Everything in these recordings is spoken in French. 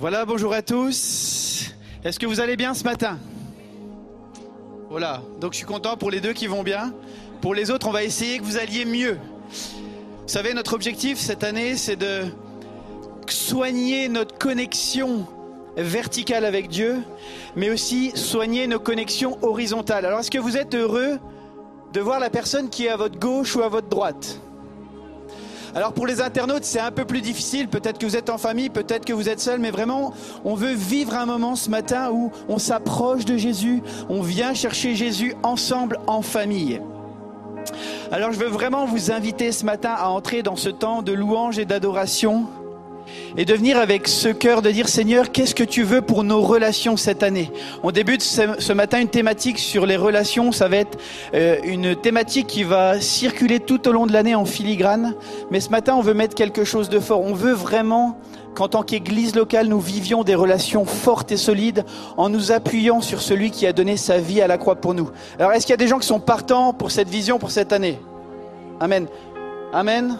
Voilà, bonjour à tous. Est-ce que vous allez bien ce matin? Voilà, donc je suis content pour les deux qui vont bien. Pour les autres, on va essayer que vous alliez mieux. Vous savez, notre objectif cette année, c'est de soigner notre connexion verticale avec Dieu, mais aussi soigner nos connexions horizontales. Alors, est-ce que vous êtes heureux de voir la personne qui est à votre gauche ou à votre droite? Alors pour les internautes, c'est un peu plus difficile. Peut-être que vous êtes en famille, peut-être que vous êtes seul, mais vraiment, on veut vivre un moment ce matin où on s'approche de Jésus, on vient chercher Jésus ensemble en famille. Alors je veux vraiment vous inviter ce matin à entrer dans ce temps de louange et d'adoration et de venir avec ce cœur de dire Seigneur, qu'est-ce que tu veux pour nos relations cette année? On débute ce, matin une thématique sur les relations, ça va être euh, une thématique qui va circuler tout au long de l'année en filigrane, mais ce matin on veut mettre quelque chose de fort, on veut vraiment qu'en tant qu'Église locale, nous vivions des relations fortes et solides en nous appuyant sur celui qui a donné sa vie à la croix pour nous. Alors est-ce qu'il y a des gens qui sont partants pour cette vision pour cette année? Amen. Amen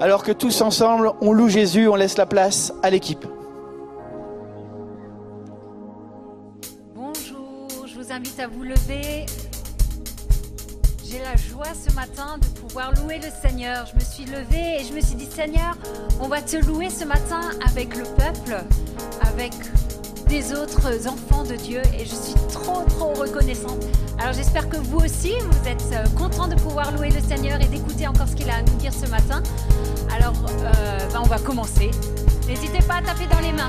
alors que tous ensemble, on loue Jésus, on laisse la place à l'équipe. Bonjour, je vous invite à vous lever. J'ai la joie ce matin de pouvoir louer le Seigneur. Je me suis levée et je me suis dit, Seigneur, on va te louer ce matin avec le peuple, avec des autres enfants de Dieu et je suis trop trop reconnaissante. Alors j'espère que vous aussi, vous êtes euh, contents de pouvoir louer le Seigneur et d'écouter encore ce qu'il a à nous dire ce matin. Alors euh, ben, on va commencer. N'hésitez pas à taper dans les mains.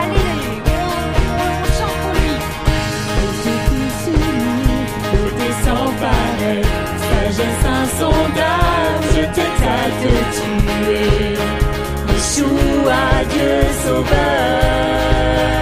sagesse insondable, je t'exalte, tu es Yeshua, Dieu sauveur.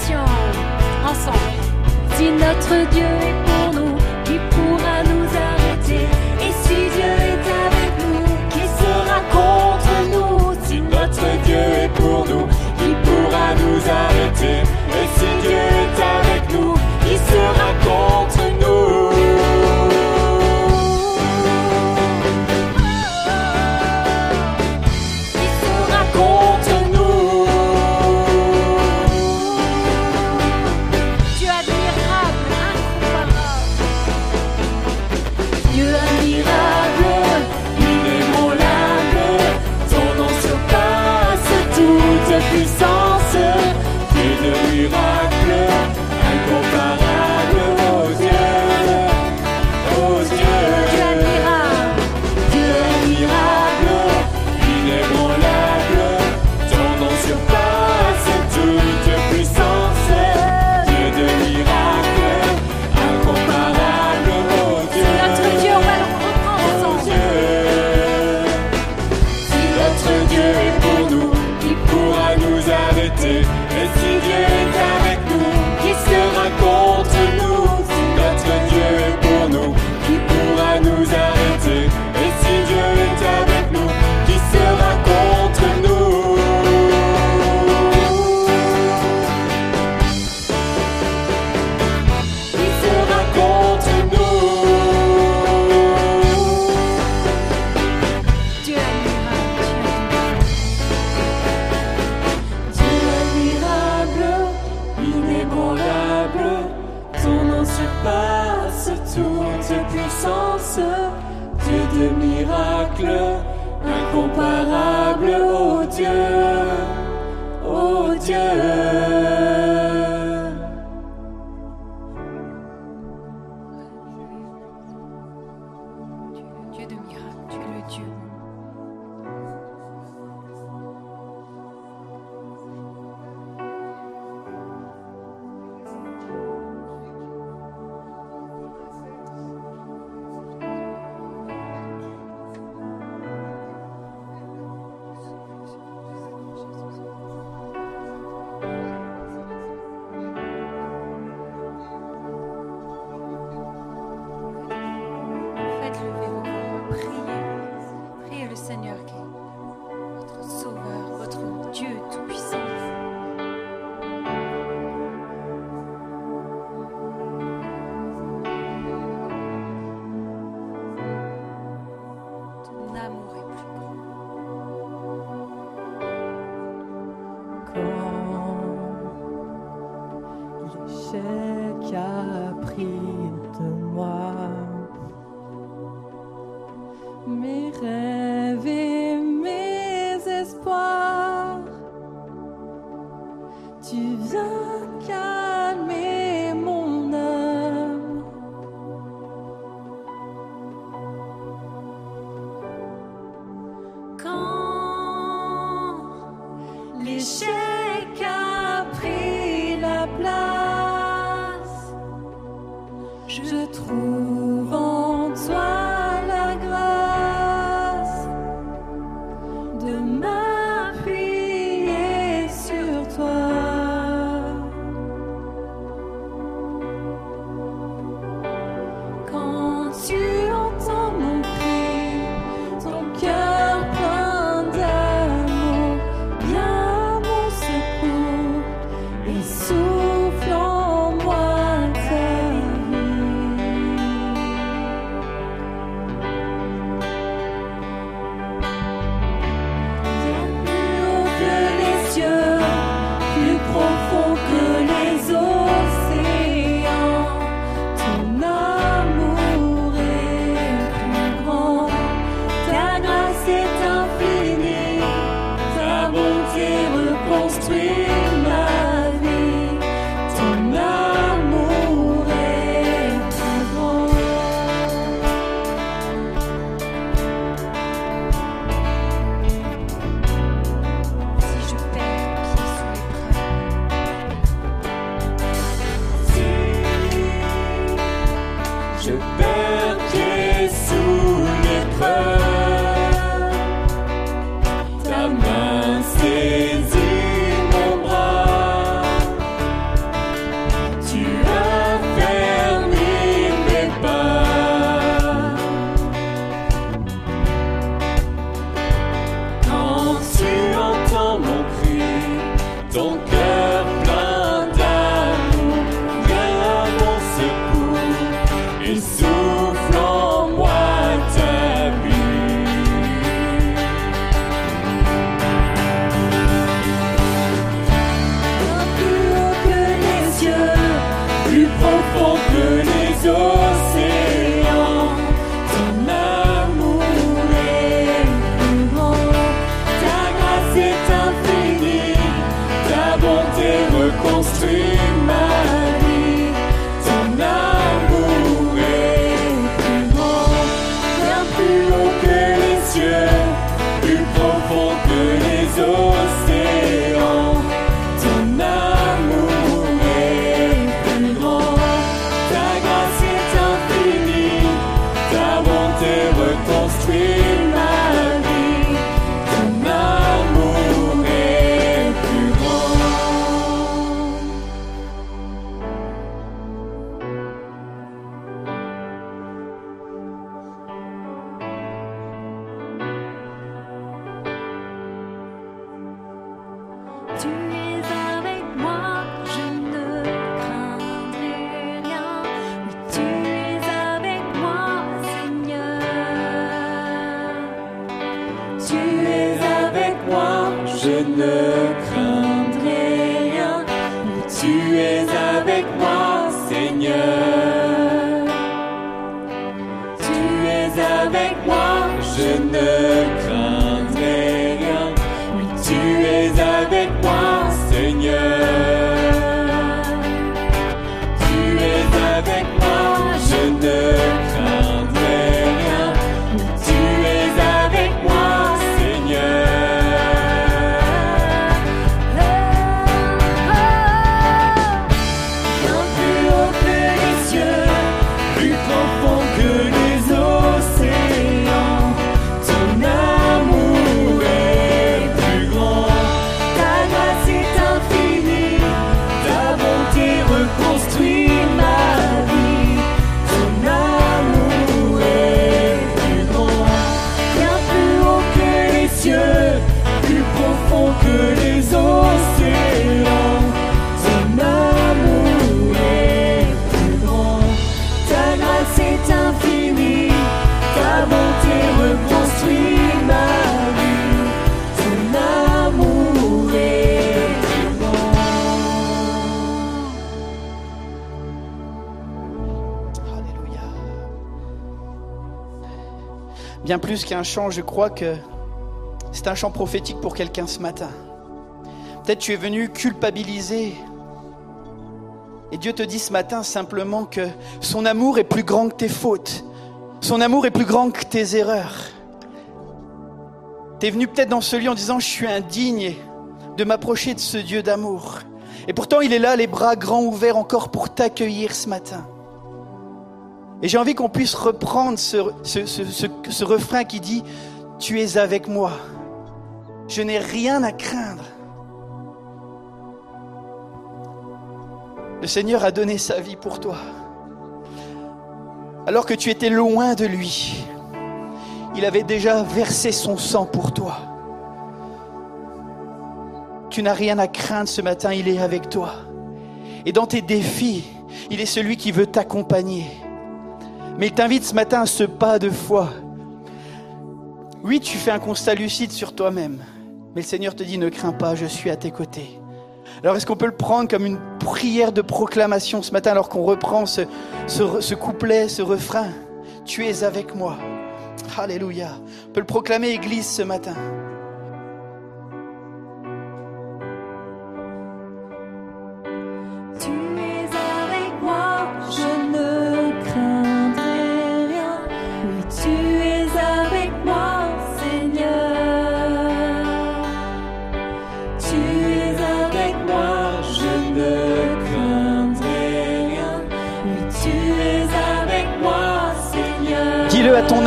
Ensemble. Si notre Dieu est pour nous, qui pourra nous arrêter. Et si Dieu est avec nous, qui sera contre nous? Si notre Dieu est pour nous, qui pourra nous arrêter. Et si Dieu que Qu'un chant, je crois que c'est un chant prophétique pour quelqu'un ce matin. Peut-être tu es venu culpabiliser Et Dieu te dit ce matin simplement que son amour est plus grand que tes fautes. Son amour est plus grand que tes erreurs. Tu es venu peut-être dans ce lieu en disant je suis indigne de m'approcher de ce Dieu d'amour. Et pourtant il est là, les bras grands ouverts encore pour t'accueillir ce matin. Et j'ai envie qu'on puisse reprendre ce, refrain qui dit Tu es avec moi. Je n'ai rien à craindre. Le Seigneur a donné sa vie pour toi. Alors que tu étais loin de lui, il avait déjà versé son sang pour toi. Tu n'as rien à craindre ce matin, il est avec toi. Et dans tes défis, il est celui qui veut t'accompagner. Mais il t'invite ce matin à ce pas de foi. Oui, tu fais un constat lucide sur toi-même, mais le Seigneur te dit ne crains pas, je suis à tes côtés. Alors est-ce qu'on peut le prendre comme une prière de proclamation ce matin alors qu'on reprend ce, couplet, ce refrain? Tu es avec moi. Alléluia. On peut le proclamer Église ce matin.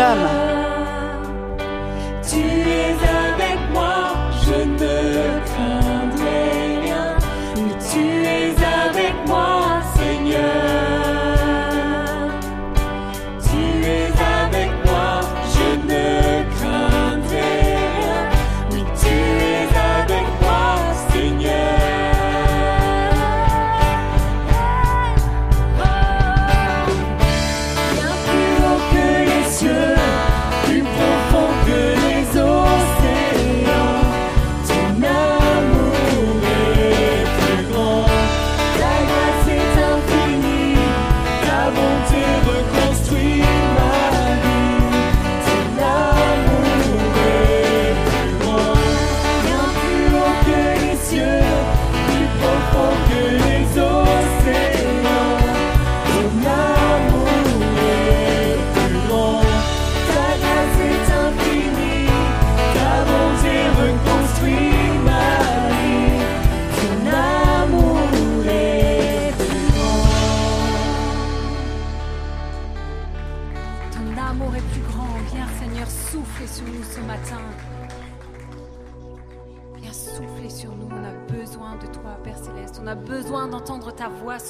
homme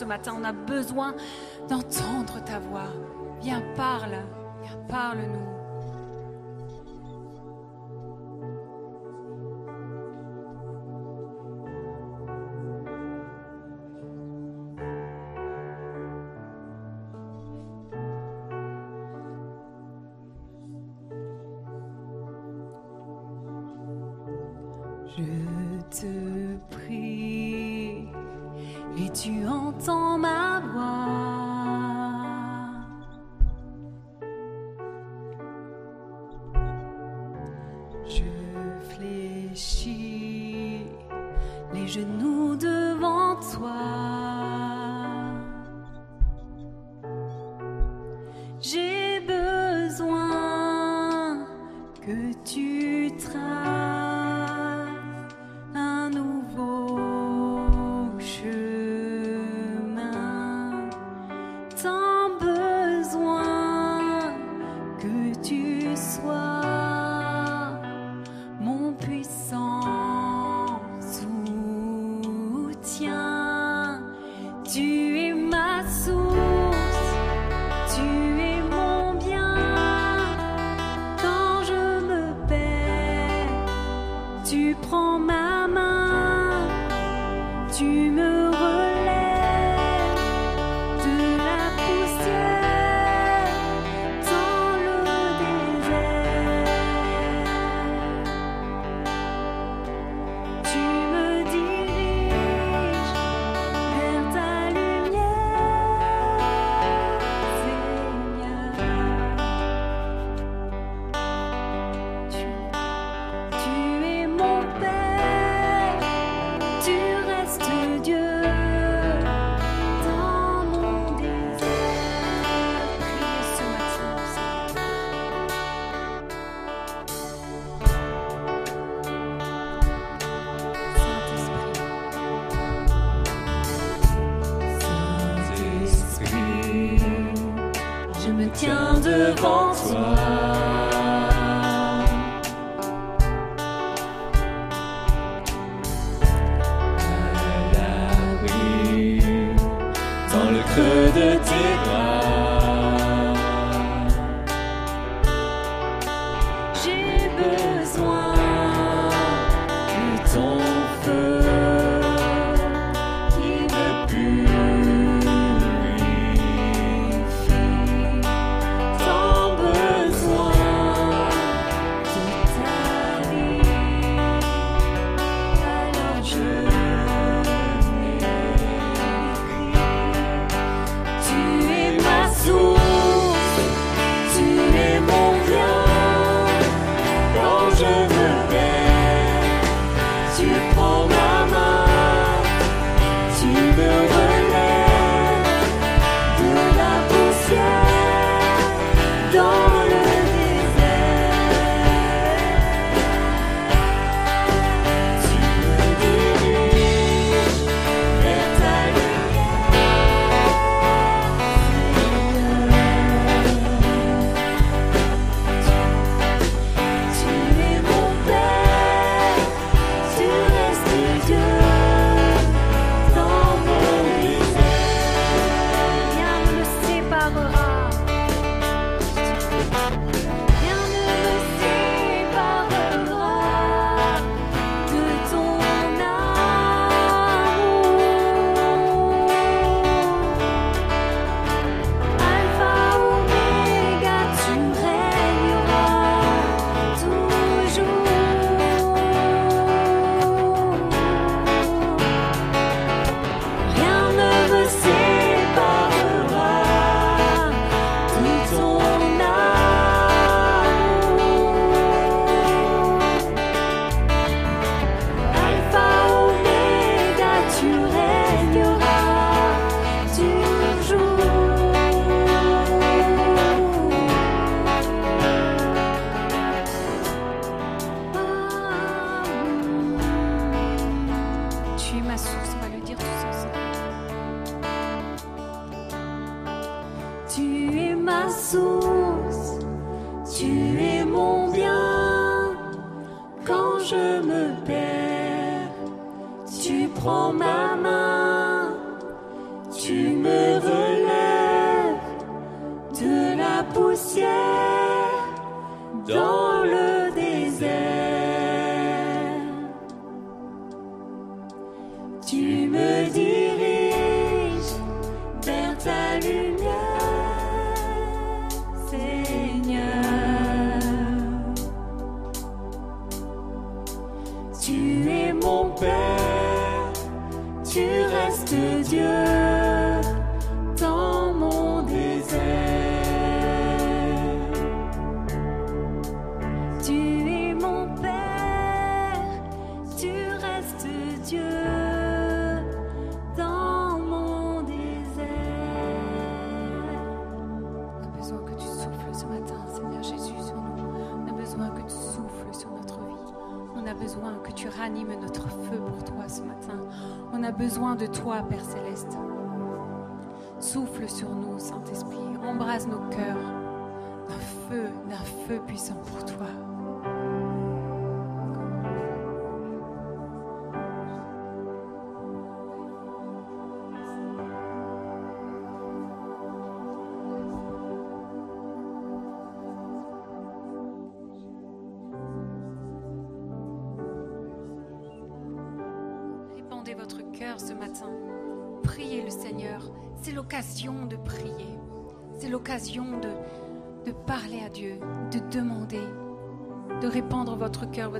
ce matin. On a besoin d'entendre ta voix. Viens, parle. Viens, parle-nous. À ton âme. Dieu.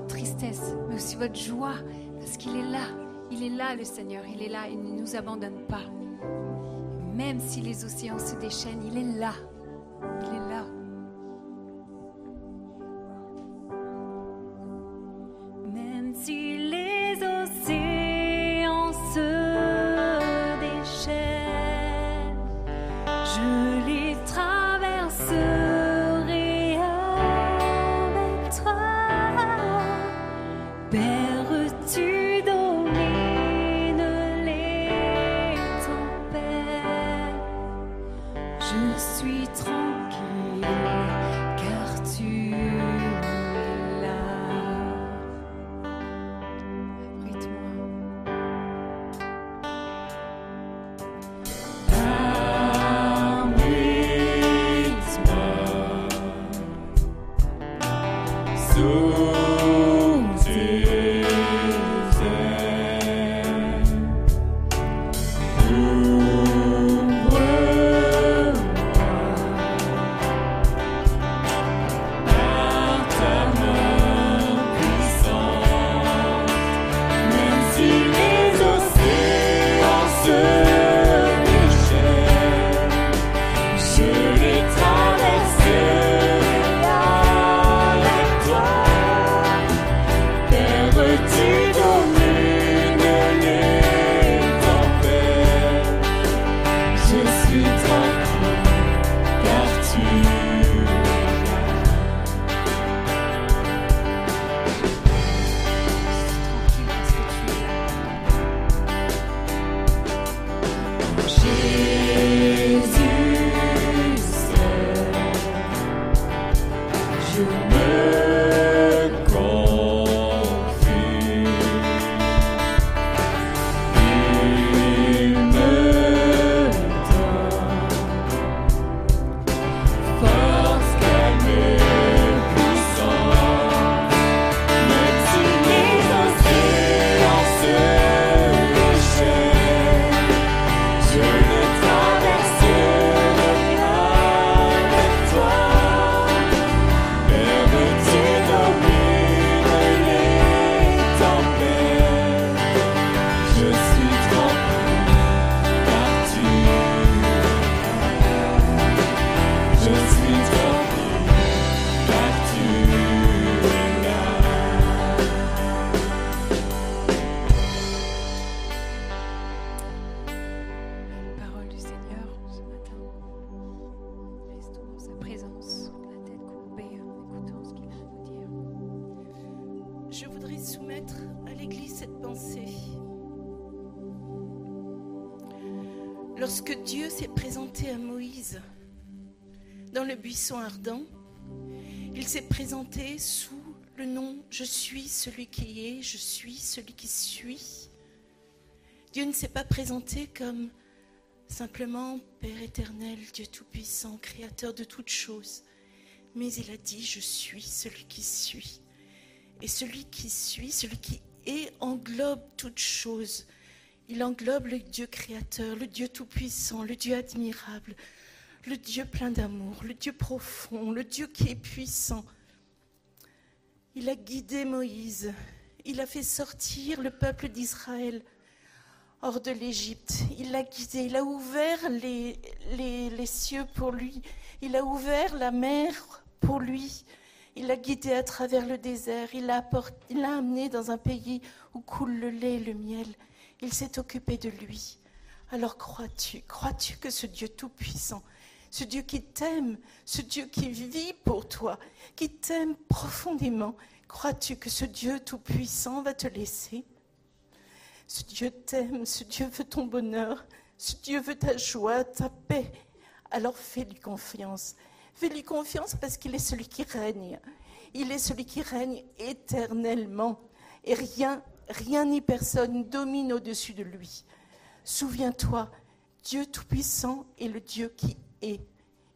votre tristesse, mais aussi votre joie, parce qu'il est là. Il est là, le Seigneur. Il est là. Il ne nous abandonne pas. Même si les océans se déchaînent, il est là. Soumettre à l'Église cette pensée. Lorsque Dieu s'est présenté à Moïse dans le buisson ardent, il s'est présenté sous le nom Je suis celui qui est, je suis celui qui suis. Dieu ne s'est pas présenté comme simplement Père éternel, Dieu Tout-Puissant, Créateur de toutes choses, mais il a dit Je suis celui qui suis. Et celui qui suit, celui qui est, englobe toutes choses. Il englobe le Dieu créateur, le Dieu tout-puissant, le Dieu admirable, le Dieu plein d'amour, le Dieu profond, le Dieu qui est puissant. Il a guidé Moïse, il a fait sortir le peuple d'Israël hors de l'Égypte. Il l'a guidé, il a ouvert les, les, cieux pour lui, il a ouvert la mer pour lui. Il l'a guidé à travers le désert, il l'a amené dans un pays où coule le lait et le miel. Il s'est occupé de lui. Alors crois-tu, crois-tu que ce Dieu tout-puissant, ce Dieu qui t'aime, ce Dieu qui vit pour toi, qui t'aime profondément, crois-tu que ce Dieu tout-puissant va te laisser? Ce Dieu t'aime, ce Dieu veut ton bonheur, ce Dieu veut ta joie, ta paix. Alors fais-lui confiance. Fais-lui confiance parce qu'il est celui qui règne. Il est celui qui règne éternellement. Et rien, rien ni personne domine au-dessus de lui. Souviens-toi, Dieu Tout-Puissant est le Dieu qui est.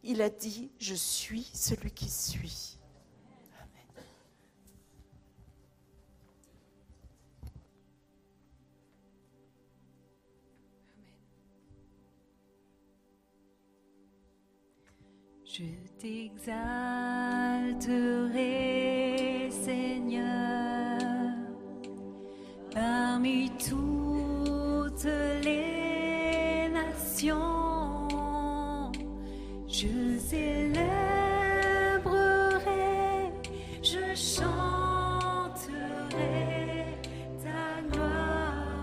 Il a dit, je suis celui qui suis. Je t'exalterai, Seigneur, parmi toutes les nations. Je célébrerai, je chanterai ta gloire.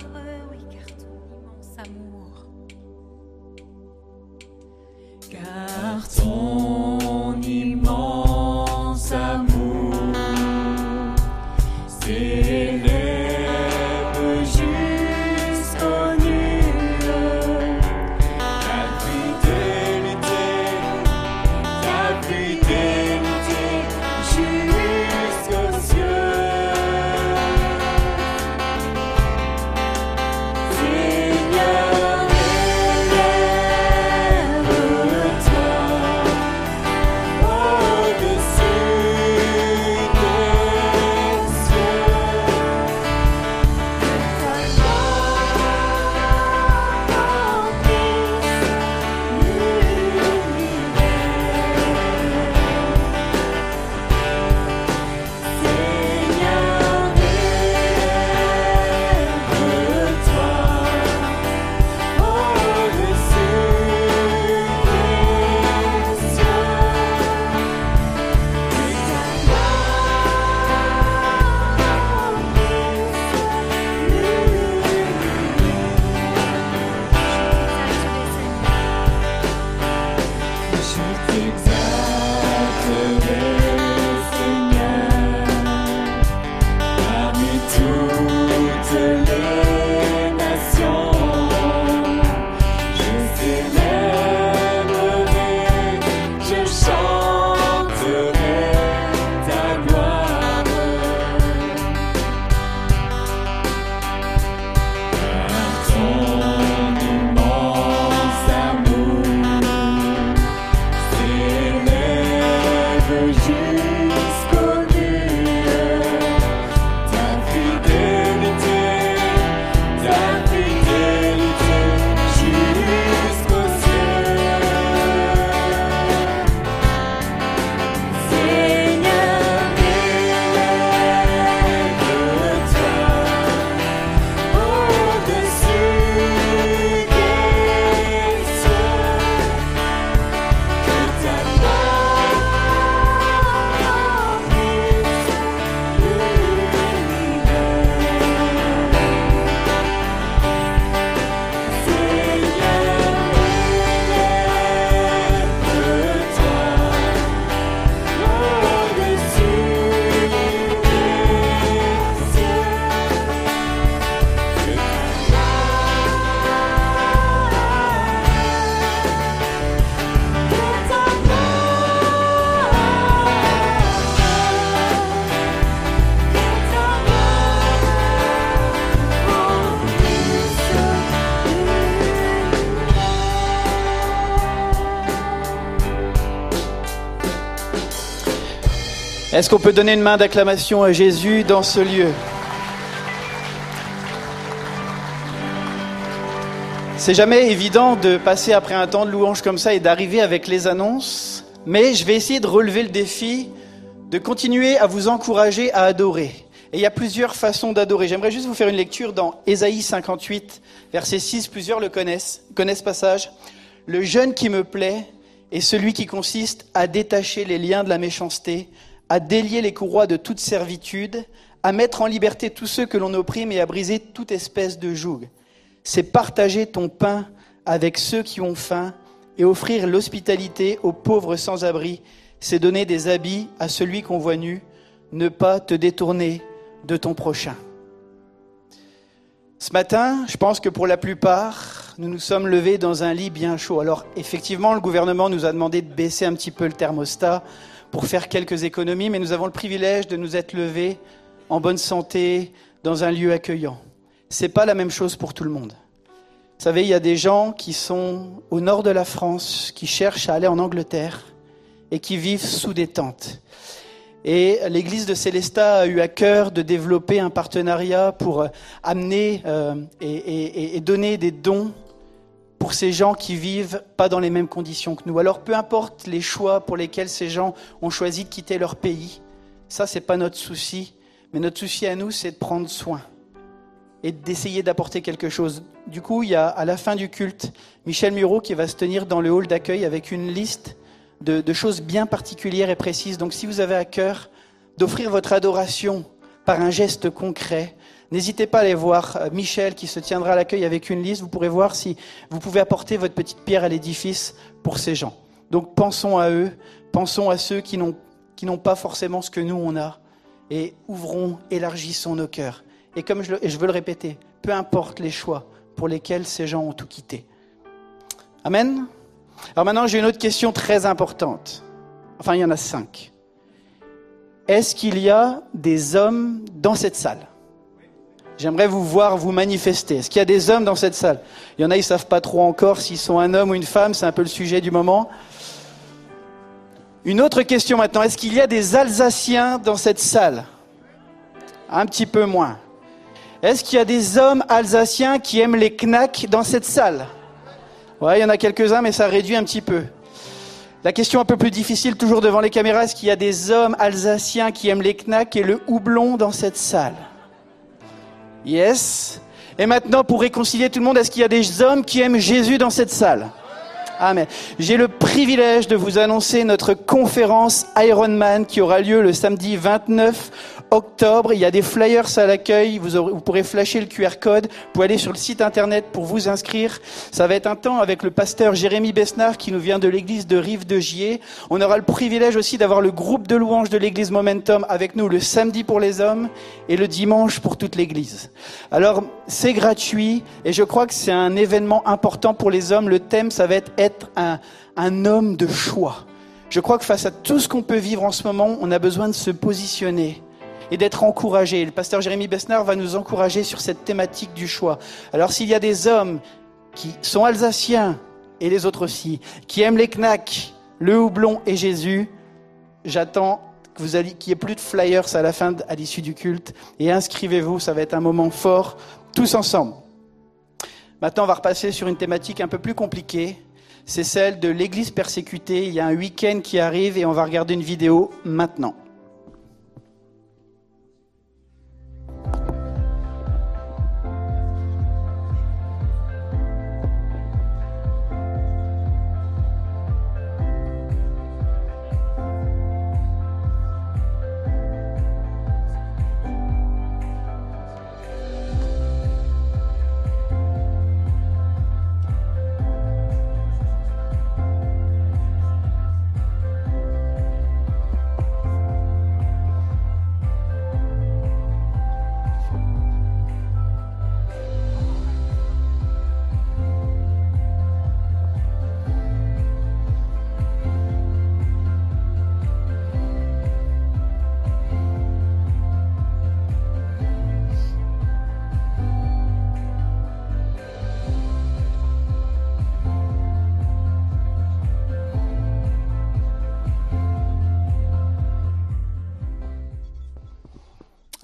Oui, car ton immense amour. Car ton Est-ce qu'on peut donner une main d'acclamation à Jésus dans ce lieu? C'est jamais évident de passer après un temps de louange comme ça et d'arriver avec les annonces, mais je vais essayer de relever le défi de continuer à vous encourager à adorer. Et il y a plusieurs façons d'adorer. J'aimerais juste vous faire une lecture dans Ésaïe 58, verset 6, plusieurs le connaissent, connaissent ce passage. Le jeûne qui me plaît est celui qui consiste à détacher les liens de la méchanceté, à délier les courroies de toute servitude, à mettre en liberté tous ceux que l'on opprime et à briser toute espèce de joug. C'est partager ton pain avec ceux qui ont faim et offrir l'hospitalité aux pauvres sans abri. C'est donner des habits à celui qu'on voit nu, ne pas te détourner de ton prochain. Ce matin, je pense que pour la plupart, nous nous sommes levés dans un lit bien chaud. Alors effectivement, le gouvernement nous a demandé de baisser un petit peu le thermostat pour faire quelques économies, mais nous avons le privilège de nous être levés en bonne santé dans un lieu accueillant. C'est pas la même chose pour tout le monde. Vous savez, il y a des gens qui sont au nord de la France, qui cherchent à aller en Angleterre et qui vivent sous des tentes. Et l'église de Célestat a eu à cœur de développer un partenariat pour amener euh, et, et donner des dons pour ces gens qui vivent pas dans les mêmes conditions que nous. Alors peu importe les choix pour lesquels ces gens ont choisi de quitter leur pays, ça c'est pas notre souci, mais notre souci à nous c'est de prendre soin et d'essayer d'apporter quelque chose. Du coup, il y a à la fin du culte Michel Muro qui va se tenir dans le hall d'accueil avec une liste de choses bien particulières et précises. Donc si vous avez à cœur d'offrir votre adoration par un geste concret, N'hésitez pas à aller voir euh, Michel qui se tiendra à l'accueil avec une liste. Vous pourrez voir si vous pouvez apporter votre petite pierre à l'édifice pour ces gens. Donc pensons à eux, pensons à ceux qui n'ont pas forcément ce que nous on a et ouvrons, élargissons nos cœurs. Et comme je, et je veux le répéter, peu importe les choix pour lesquels ces gens ont tout quitté. Amen. Alors maintenant j'ai une autre question très importante. Enfin il y en a cinq. Est-ce qu'il y a des hommes dans cette salle? J'aimerais vous voir vous manifester. Est-ce qu'il y a des hommes dans cette salle? Il y en a, ils savent pas trop encore s'ils sont un homme ou une femme, c'est un peu le sujet du moment. Une autre question maintenant, est-ce qu'il y a des Alsaciens dans cette salle? Un petit peu moins. Est-ce qu'il y a des hommes alsaciens qui aiment les knacks dans cette salle? Ouais, il y en a quelques-uns, mais ça réduit un petit peu. La question un peu plus difficile, toujours devant les caméras, est-ce qu'il y a des hommes alsaciens qui aiment les knacks et le houblon dans cette salle? Yes. Et maintenant, pour réconcilier tout le monde, est-ce qu'il y a des hommes qui aiment Jésus dans cette salle? Amen. J'ai le privilège de vous annoncer notre conférence Ironman qui aura lieu le samedi 29 octobre. Il y a des flyers à l'accueil. Vous, pourrez flasher le QR code. Vous pouvez aller sur le site internet pour vous inscrire. Ça va être un temps avec le pasteur Jérémy Besnard qui nous vient de l'église de Rive de Gier. On aura le privilège aussi d'avoir le groupe de louanges de l'église Momentum avec nous le samedi pour les hommes et le dimanche pour toute l'église. Alors, c'est gratuit et je crois que c'est un événement important pour les hommes. Le thème, ça va être être un, homme de choix. Je crois que face à tout ce qu'on peut vivre en ce moment, on a besoin de se positionner et d'être encouragé. Le pasteur Jérémy Besnard va nous encourager sur cette thématique du choix. Alors s'il y a des hommes qui sont alsaciens, et les autres aussi, qui aiment les knacks, le houblon et Jésus, j'attends que vous qu'il n'y ait plus de flyers à la fin, à l'issue du culte, et inscrivez-vous, ça va être un moment fort, tous ensemble. Maintenant, on va repasser sur une thématique un peu plus compliquée. C'est celle de l'église persécutée. Il y a un week-end qui arrive et on va regarder une vidéo maintenant.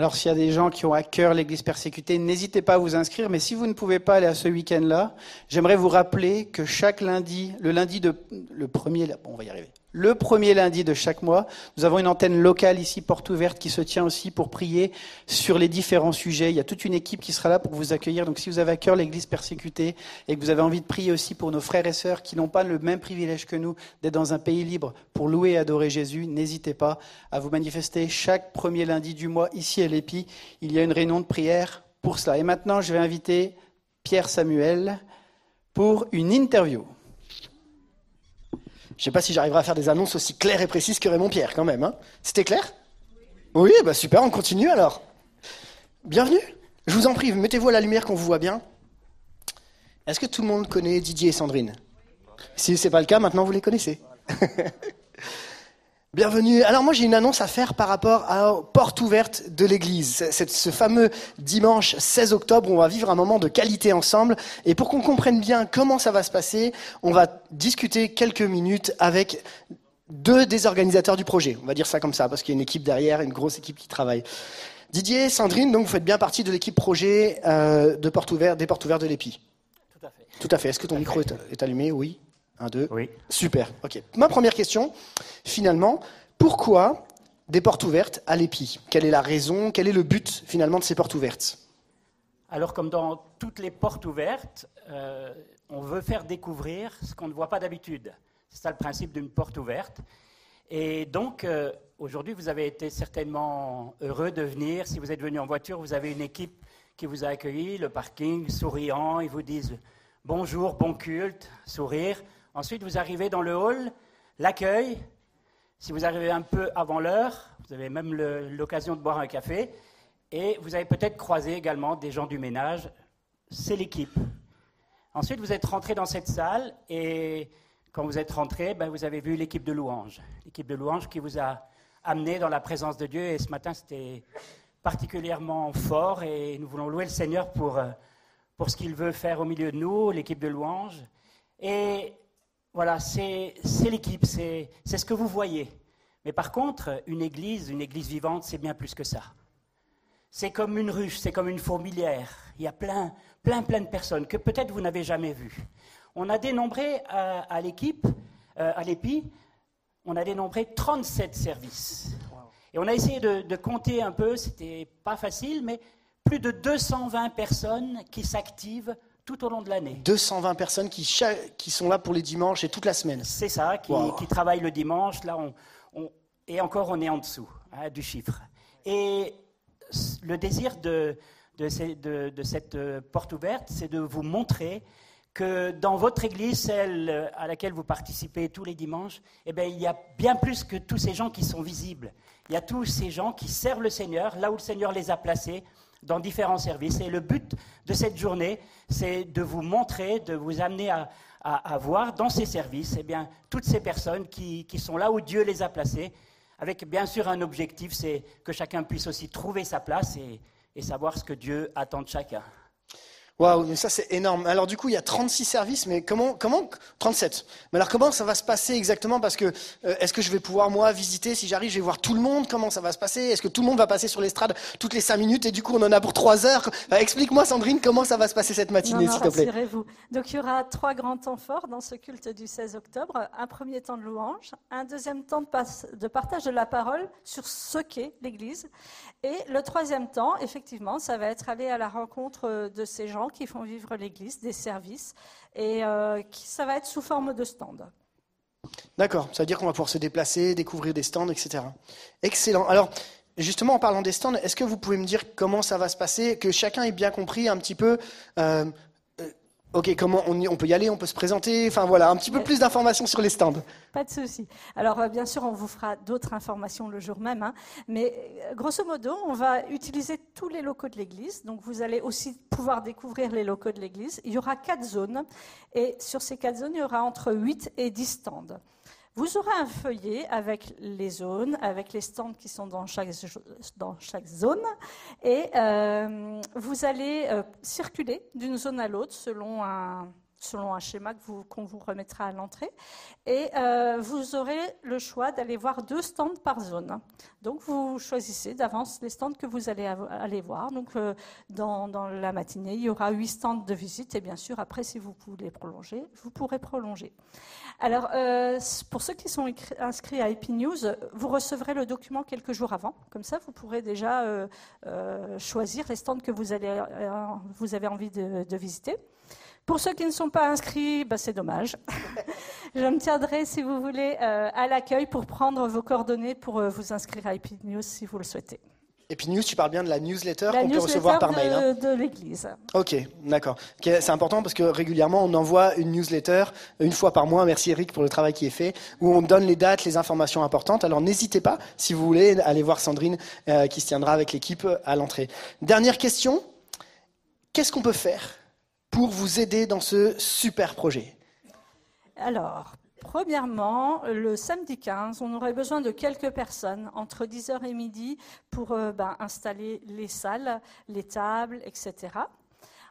Alors s'il y a des gens qui ont à cœur l'Église persécutée, n'hésitez pas à vous inscrire. Mais si vous ne pouvez pas aller à ce week-end-là, j'aimerais vous rappeler que chaque lundi, le lundi de le premier, bon, on va y arriver. Le premier lundi de chaque mois, nous avons une antenne locale ici, porte ouverte, qui se tient aussi pour prier sur les différents sujets. Il y a toute une équipe qui sera là pour vous accueillir. Donc si vous avez à cœur l'Église persécutée et que vous avez envie de prier aussi pour nos frères et sœurs qui n'ont pas le même privilège que nous d'être dans un pays libre pour louer et adorer Jésus, n'hésitez pas à vous manifester chaque premier lundi du mois ici à l'Épi. Il y a une réunion de prière pour cela. Et maintenant, je vais inviter Pierre Samuel pour une interview. Je ne sais pas si j'arriverai à faire des annonces aussi claires et précises que Raymond Pierre, quand même. Hein. C'était clair? Oui, bah super, on continue alors. Bienvenue. Je vous en prie, mettez-vous à la lumière qu'on vous voit bien. Est-ce que tout le monde connaît Didier et Sandrine? Si ce n'est pas le cas, maintenant vous les connaissez. Bienvenue. Alors moi j'ai une annonce à faire par rapport à porte ouverte de l'église. C'est ce fameux dimanche 16 octobre où on va vivre un moment de qualité ensemble. Et pour qu'on comprenne bien comment ça va se passer, on va discuter quelques minutes avec deux des organisateurs du projet. On va dire ça comme ça parce qu'il y a une équipe derrière, une grosse équipe qui travaille. Didier, Sandrine, donc vous faites bien partie de l'équipe projet euh, de porte ouverte, des portes ouvertes de l'EPI. Tout à fait. Tout à fait. Est-ce que ton micro est allumé? Oui. Un, deux. Oui. Super. Ok. Ma première question, finalement, pourquoi des portes ouvertes à l'EPI Quelle est la raison? Quel est le but finalement de ces portes ouvertes? Alors, comme dans toutes les portes ouvertes, euh, on veut faire découvrir ce qu'on ne voit pas d'habitude. C'est ça le principe d'une porte ouverte. Et donc, euh, aujourd'hui, vous avez été certainement heureux de venir. Si vous êtes venu en voiture, vous avez une équipe qui vous a accueilli, le parking, souriant. Ils vous disent bonjour, bon culte, sourire. Ensuite, vous arrivez dans le hall, l'accueil. Si vous arrivez un peu avant l'heure, vous avez même l'occasion de boire un café. Et vous avez peut-être croisé également des gens du ménage. C'est l'équipe. Ensuite, vous êtes rentré dans cette salle et quand vous êtes rentré, ben, vous avez vu l'équipe de louange. L'équipe de louange qui vous a amené dans la présence de Dieu. Et ce matin, c'était particulièrement fort et nous voulons louer le Seigneur pour, euh, pour ce qu'il veut faire au milieu de nous, l'équipe de louange. Et voilà, c'est l'équipe, c'est ce que vous voyez. Mais par contre, une église, une église vivante, c'est bien plus que ça. C'est comme une ruche, c'est comme une fourmilière. Il y a plein, plein, plein de personnes que peut-être vous n'avez jamais vues. On a dénombré à, l'équipe, euh, à l'EPI, on a dénombré 37 services. Et on a essayé de, de compter un peu, c'était pas facile, mais plus de 220 personnes qui s'activent tout au long de l'année. 220 personnes qui, qui, sont là pour les dimanches et toute la semaine. C'est ça, qui, travaillent le dimanche. Là, on, et encore, on est en dessous hein, du chiffre. Et le désir de, de, de, cette euh, porte ouverte, c'est de vous montrer que dans votre église, celle à laquelle vous participez tous les dimanches, eh bien, il y a bien plus que tous ces gens qui sont visibles. Il y a tous ces gens qui servent le Seigneur là où le Seigneur les a placés dans différents services. Et le but de cette journée, c'est de vous montrer, de vous amener à, voir dans ces services eh bien, toutes ces personnes qui, sont là où Dieu les a placées, avec bien sûr un objectif, c'est que chacun puisse aussi trouver sa place et savoir ce que Dieu attend de chacun. Waouh, ça c'est énorme. Alors du coup, il y a 36 services, mais comment, comment 37. Mais alors comment ça va se passer exactement? Parce que euh, est-ce que je vais pouvoir moi visiter? Si j'arrive, je vais voir tout le monde Comment ça va se passer? Est-ce que tout le monde va passer sur l'estrade toutes les 5 minutes et du coup on en a pour 3 heures? Explique-moi Sandrine comment ça va se passer cette matinée, s'il te plaît. vous Donc il y aura trois grands temps forts dans ce culte du 16 octobre. Un premier temps de louange, un deuxième temps de, de partage de la parole sur ce qu'est l'Église, et le troisième temps, effectivement, ça va être aller à la rencontre de ces gens qui font vivre l'Église, des services, et euh, ça va être sous forme de stand. D'accord, ça veut dire qu'on va pouvoir se déplacer, découvrir des stands, etc. Excellent. Alors, justement, en parlant des stands, est-ce que vous pouvez me dire comment ça va se passer, que chacun ait bien compris un petit peu euh, Ok, comment on, on, peut y aller, on peut se présenter, enfin voilà, un petit peu plus d'informations sur les stands. Pas de souci. Alors euh, bien sûr, on vous fera d'autres informations le jour même, hein, mais euh, grosso modo, on va utiliser tous les locaux de l'église, donc vous allez aussi pouvoir découvrir les locaux de l'église. Il y aura quatre zones, et sur ces quatre zones, il y aura entre 8 et 10 stands. Vous aurez un feuillet avec les zones, avec les stands qui sont dans chaque, zone, et euh, vous allez euh, circuler d'une zone à l'autre selon un, selon un schéma qu'on vous remettra à l'entrée. Et euh, vous aurez le choix d'aller voir deux stands par zone. Donc vous choisissez d'avance les stands que vous allez aller voir. Donc euh, dans, la matinée, il y aura huit stands de visite et bien sûr après, si vous voulez prolonger, vous pourrez prolonger. Alors euh, pour ceux qui sont inscrits à Epinews, vous recevrez le document quelques jours avant. Comme ça, vous pourrez déjà choisir les stands que vous, avez envie de visiter. Pour ceux qui ne sont pas inscrits, bah, c'est dommage. Je me tiendrai, si vous voulez, euh, à l'accueil pour prendre vos coordonnées pour euh, vous inscrire à Epinews si vous le souhaitez. Epinews, tu parles bien de la newsletter qu'on peut recevoir par mail. Hein. de l'Église. Ok, d'accord. C'est important parce que régulièrement, on envoie une newsletter une fois par mois. Merci Eric pour le travail qui est fait, où on donne les dates, les informations importantes. Alors n'hésitez pas, si vous voulez, aller voir Sandrine euh, qui se tiendra avec l'équipe à l'entrée. Dernière question. Qu'est-ce qu'on peut faire pour vous aider dans ce super projet Alors, Premièrement, le samedi 15, on aurait besoin de quelques personnes entre 10h et midi pour euh, ben, installer les salles, les tables, etc.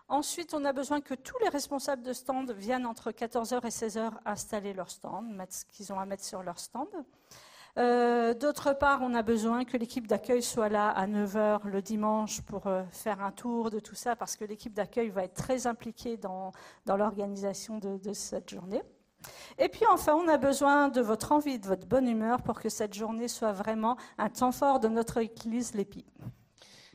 Ensuite, on a besoin que tous les responsables de stand viennent entre 14h et 16h installer leur stand, mettre ce qu'ils ont à mettre sur leur stand. Euh, d'autre part, on a besoin que l'équipe d'accueil soit là à 9h le dimanche pour euh, faire un tour de tout ça, parce que l'équipe d'accueil va être très impliquée dans, l'organisation de, de, cette journée. Et puis enfin, on a besoin de votre envie, de votre bonne humeur pour que cette journée soit vraiment un temps fort de notre Église Lépi.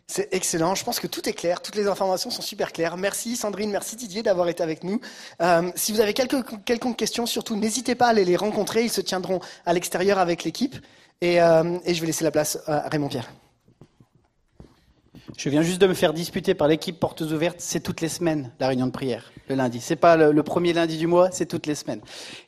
C'est excellent. Je pense que tout est clair. Toutes les informations sont super claires. Merci Sandrine, merci Didier d'avoir été avec nous. Euh, si vous avez quelques, quelconques questions, surtout n'hésitez pas à aller les rencontrer. Ils se tiendront à l'extérieur avec l'équipe. Et, euh, et je vais laisser la place à Raymond Pierre. Je viens juste de me faire disputer par l'équipe Portes Ouvertes. C'est toutes les semaines la réunion de prière, le lundi. C'est pas le, premier lundi du mois, c'est toutes les semaines.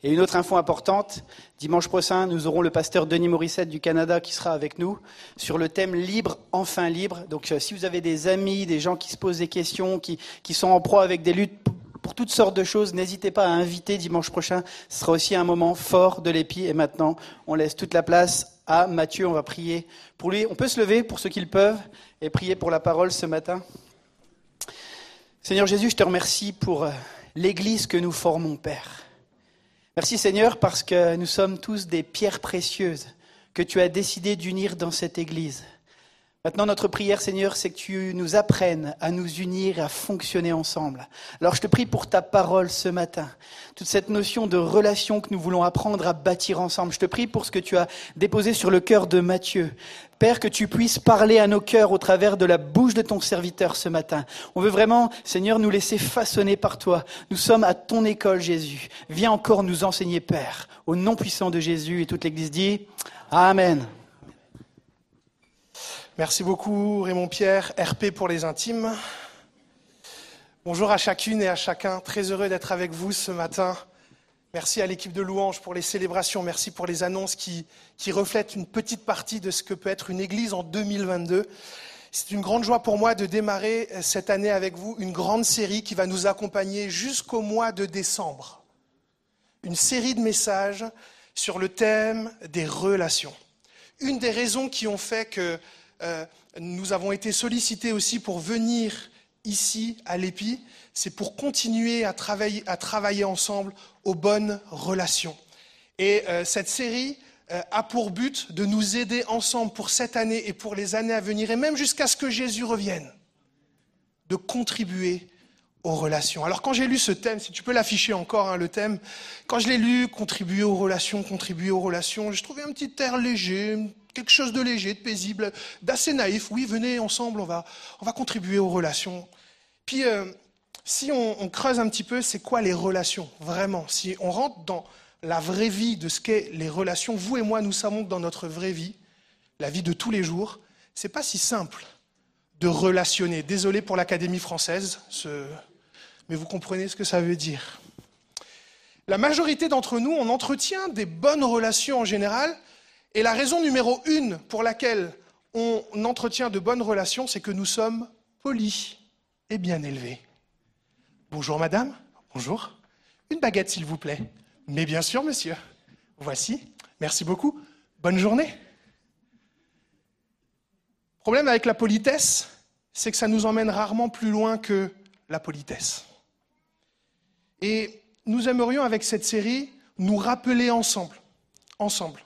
Et une autre info importante dimanche prochain, nous aurons le pasteur Denis Morissette du Canada qui sera avec nous sur le thème libre, enfin libre. Donc, euh, si vous avez des amis, des gens qui se posent des questions, qui, qui sont en proie avec des luttes pour toutes sortes de choses, n'hésitez pas à inviter dimanche prochain. Ce sera aussi un moment fort de l'épi. Et maintenant, on laisse toute la place à Mathieu. On va prier pour lui. On peut se lever pour ceux qui le peuvent et prier pour la parole ce matin. Seigneur Jésus, je te remercie pour euh, l'Église que nous formons, Père. Merci Seigneur parce que nous sommes tous des pierres précieuses que tu as décidé d'unir dans cette Église. Maintenant, notre prière, Seigneur, c'est que tu nous apprennes à nous unir et à fonctionner ensemble. Alors, je te prie pour ta parole ce matin, toute cette notion de relation que nous voulons apprendre à bâtir ensemble. Je te prie pour ce que tu as déposé sur le cœur de Matthieu. Père, que tu puisses parler à nos cœurs au travers de la bouche de ton serviteur ce matin. On veut vraiment, Seigneur, nous laisser façonner par toi. Nous sommes à ton école, Jésus. Viens encore nous enseigner, Père, au nom puissant de Jésus. Et toute l'Église dit Amen. Merci beaucoup Raymond Pierre, RP pour les intimes. Bonjour à chacune et à chacun, très heureux d'être avec vous ce matin. Merci à l'équipe de louanges pour les célébrations, merci pour les annonces qui, qui reflètent une petite partie de ce que peut être une église en 2022. C'est une grande joie pour moi de démarrer cette année avec vous une grande série qui va nous accompagner jusqu'au mois de décembre. Une série de messages sur le thème des relations. Une des raisons qui ont fait que euh, nous avons été sollicités aussi pour venir ici à l'EPI, c'est pour continuer à travailler, ensemble aux bonnes relations. Et euh, cette série euh, a pour but de nous aider ensemble pour cette année et pour les années à venir, et même jusqu'à ce que Jésus revienne, de contribuer aux relations. Alors quand j'ai lu ce thème, si tu peux l'afficher encore, hein, le thème, quand je l'ai lu, contribuer aux relations, contribuer aux relations, j'ai trouvé un petit air léger, quelque chose de léger, de paisible, d'assez naïf. Oui, venez ensemble, on va, on va contribuer aux relations. Puis, euh, si on, creuse un petit peu, c'est quoi les relations, vraiment? Si on rentre dans la vraie vie de ce qu'est les relations, vous et moi, nous savons que dans notre vraie vie, la vie de tous les jours, c'est pas si simple de relationner. Désolé pour l'Académie française, mais vous comprenez ce que ça veut dire. La majorité d'entre nous, on entretient des bonnes relations en général, et la raison numéro une pour laquelle on entretient de bonnes relations, c'est que nous sommes polis et bien élevés. Bonjour madame, bonjour. Une baguette s'il vous plaît. Mais bien sûr monsieur. Voici. Merci beaucoup. Bonne journée. Le problème avec la politesse, c'est que ça nous emmène rarement plus loin que la politesse. Et nous aimerions, avec cette série, nous rappeler ensemble, ensemble,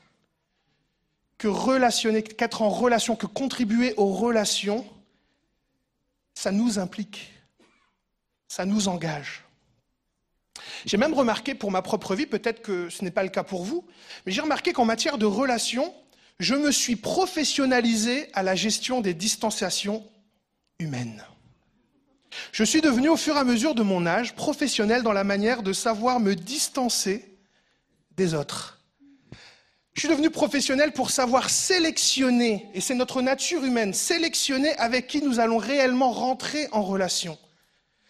que relationner, qu'être en relation, que contribuer aux relations, ça nous implique, ça nous engage. J'ai même remarqué pour ma propre vie, peut-être que ce n'est pas le cas pour vous, mais j'ai remarqué qu'en matière de relations, je me suis professionnalisé à la gestion des distanciations humaines. Je suis devenu au fur et à mesure de mon âge professionnel dans la manière de savoir me distancer des autres. Je suis devenu professionnel pour savoir sélectionner, et c'est notre nature humaine, sélectionner avec qui nous allons réellement rentrer en relation,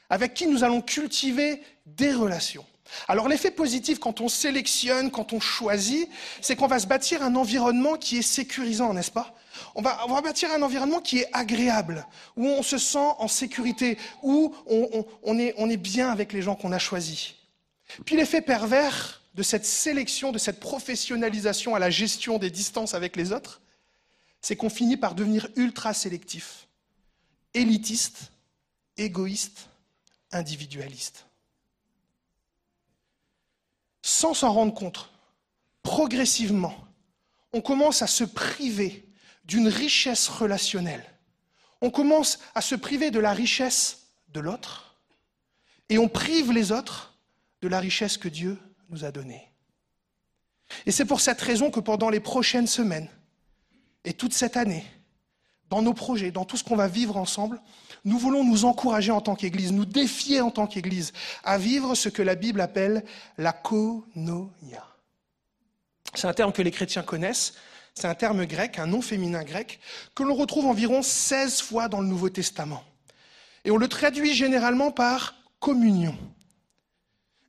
avec qui nous allons cultiver des relations. Alors l'effet positif quand on sélectionne, quand on choisit, c'est qu'on va se bâtir un environnement qui est sécurisant, n'est-ce pas? On va, bâtir un environnement qui est agréable, où on se sent en sécurité, où on, est, bien avec les gens qu'on a choisis. Puis l'effet pervers de cette sélection, de cette professionnalisation à la gestion des distances avec les autres, c'est qu'on finit par devenir ultra sélectif, élitiste, égoïste, individualiste sans s'en rendre compte, progressivement, on commence à se priver d'une richesse relationnelle. On commence à se priver de la richesse de l'autre et on prive les autres de la richesse que Dieu nous a donnée. Et c'est pour cette raison que pendant les prochaines semaines et toute cette année, dans nos projets, dans tout ce qu'on va vivre ensemble, nous voulons nous encourager en tant qu'Église, nous défier en tant qu'Église à vivre ce que la Bible appelle la kononia. C'est un terme que les chrétiens connaissent, c'est un terme grec, un nom féminin grec, que l'on retrouve environ 16 fois dans le Nouveau Testament. Et on le traduit généralement par communion.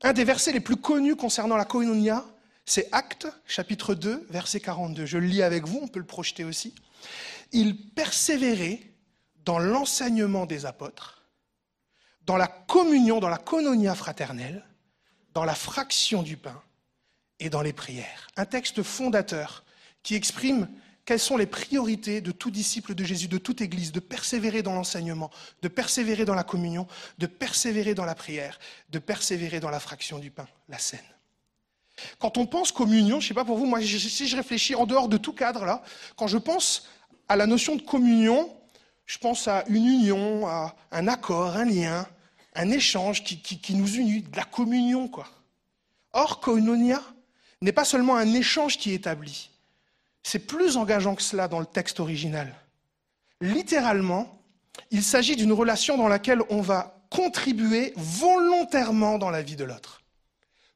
Un des versets les plus connus concernant la koinonia, c'est Actes, chapitre 2, verset 42. Je le lis avec vous, on peut le projeter aussi. Il persévérait dans l'enseignement des apôtres, dans la communion, dans la kononia fraternelle, dans la fraction du pain et dans les prières. Un texte fondateur qui exprime quelles sont les priorités de tout disciple de Jésus, de toute Église, de persévérer dans l'enseignement, de persévérer dans la communion, de persévérer dans la prière, de persévérer dans la fraction du pain, la scène. Quand on pense communion, je ne sais pas pour vous, moi si je réfléchis en dehors de tout cadre là, quand je pense à la notion de communion, je pense à une union, à un accord, un lien, un échange qui, nous unit, de la communion, quoi. Or, koinonia n'est pas seulement un échange qui est établi. C'est plus engageant que cela dans le texte original. Littéralement, il s'agit d'une relation dans laquelle on va contribuer volontairement dans la vie de l'autre.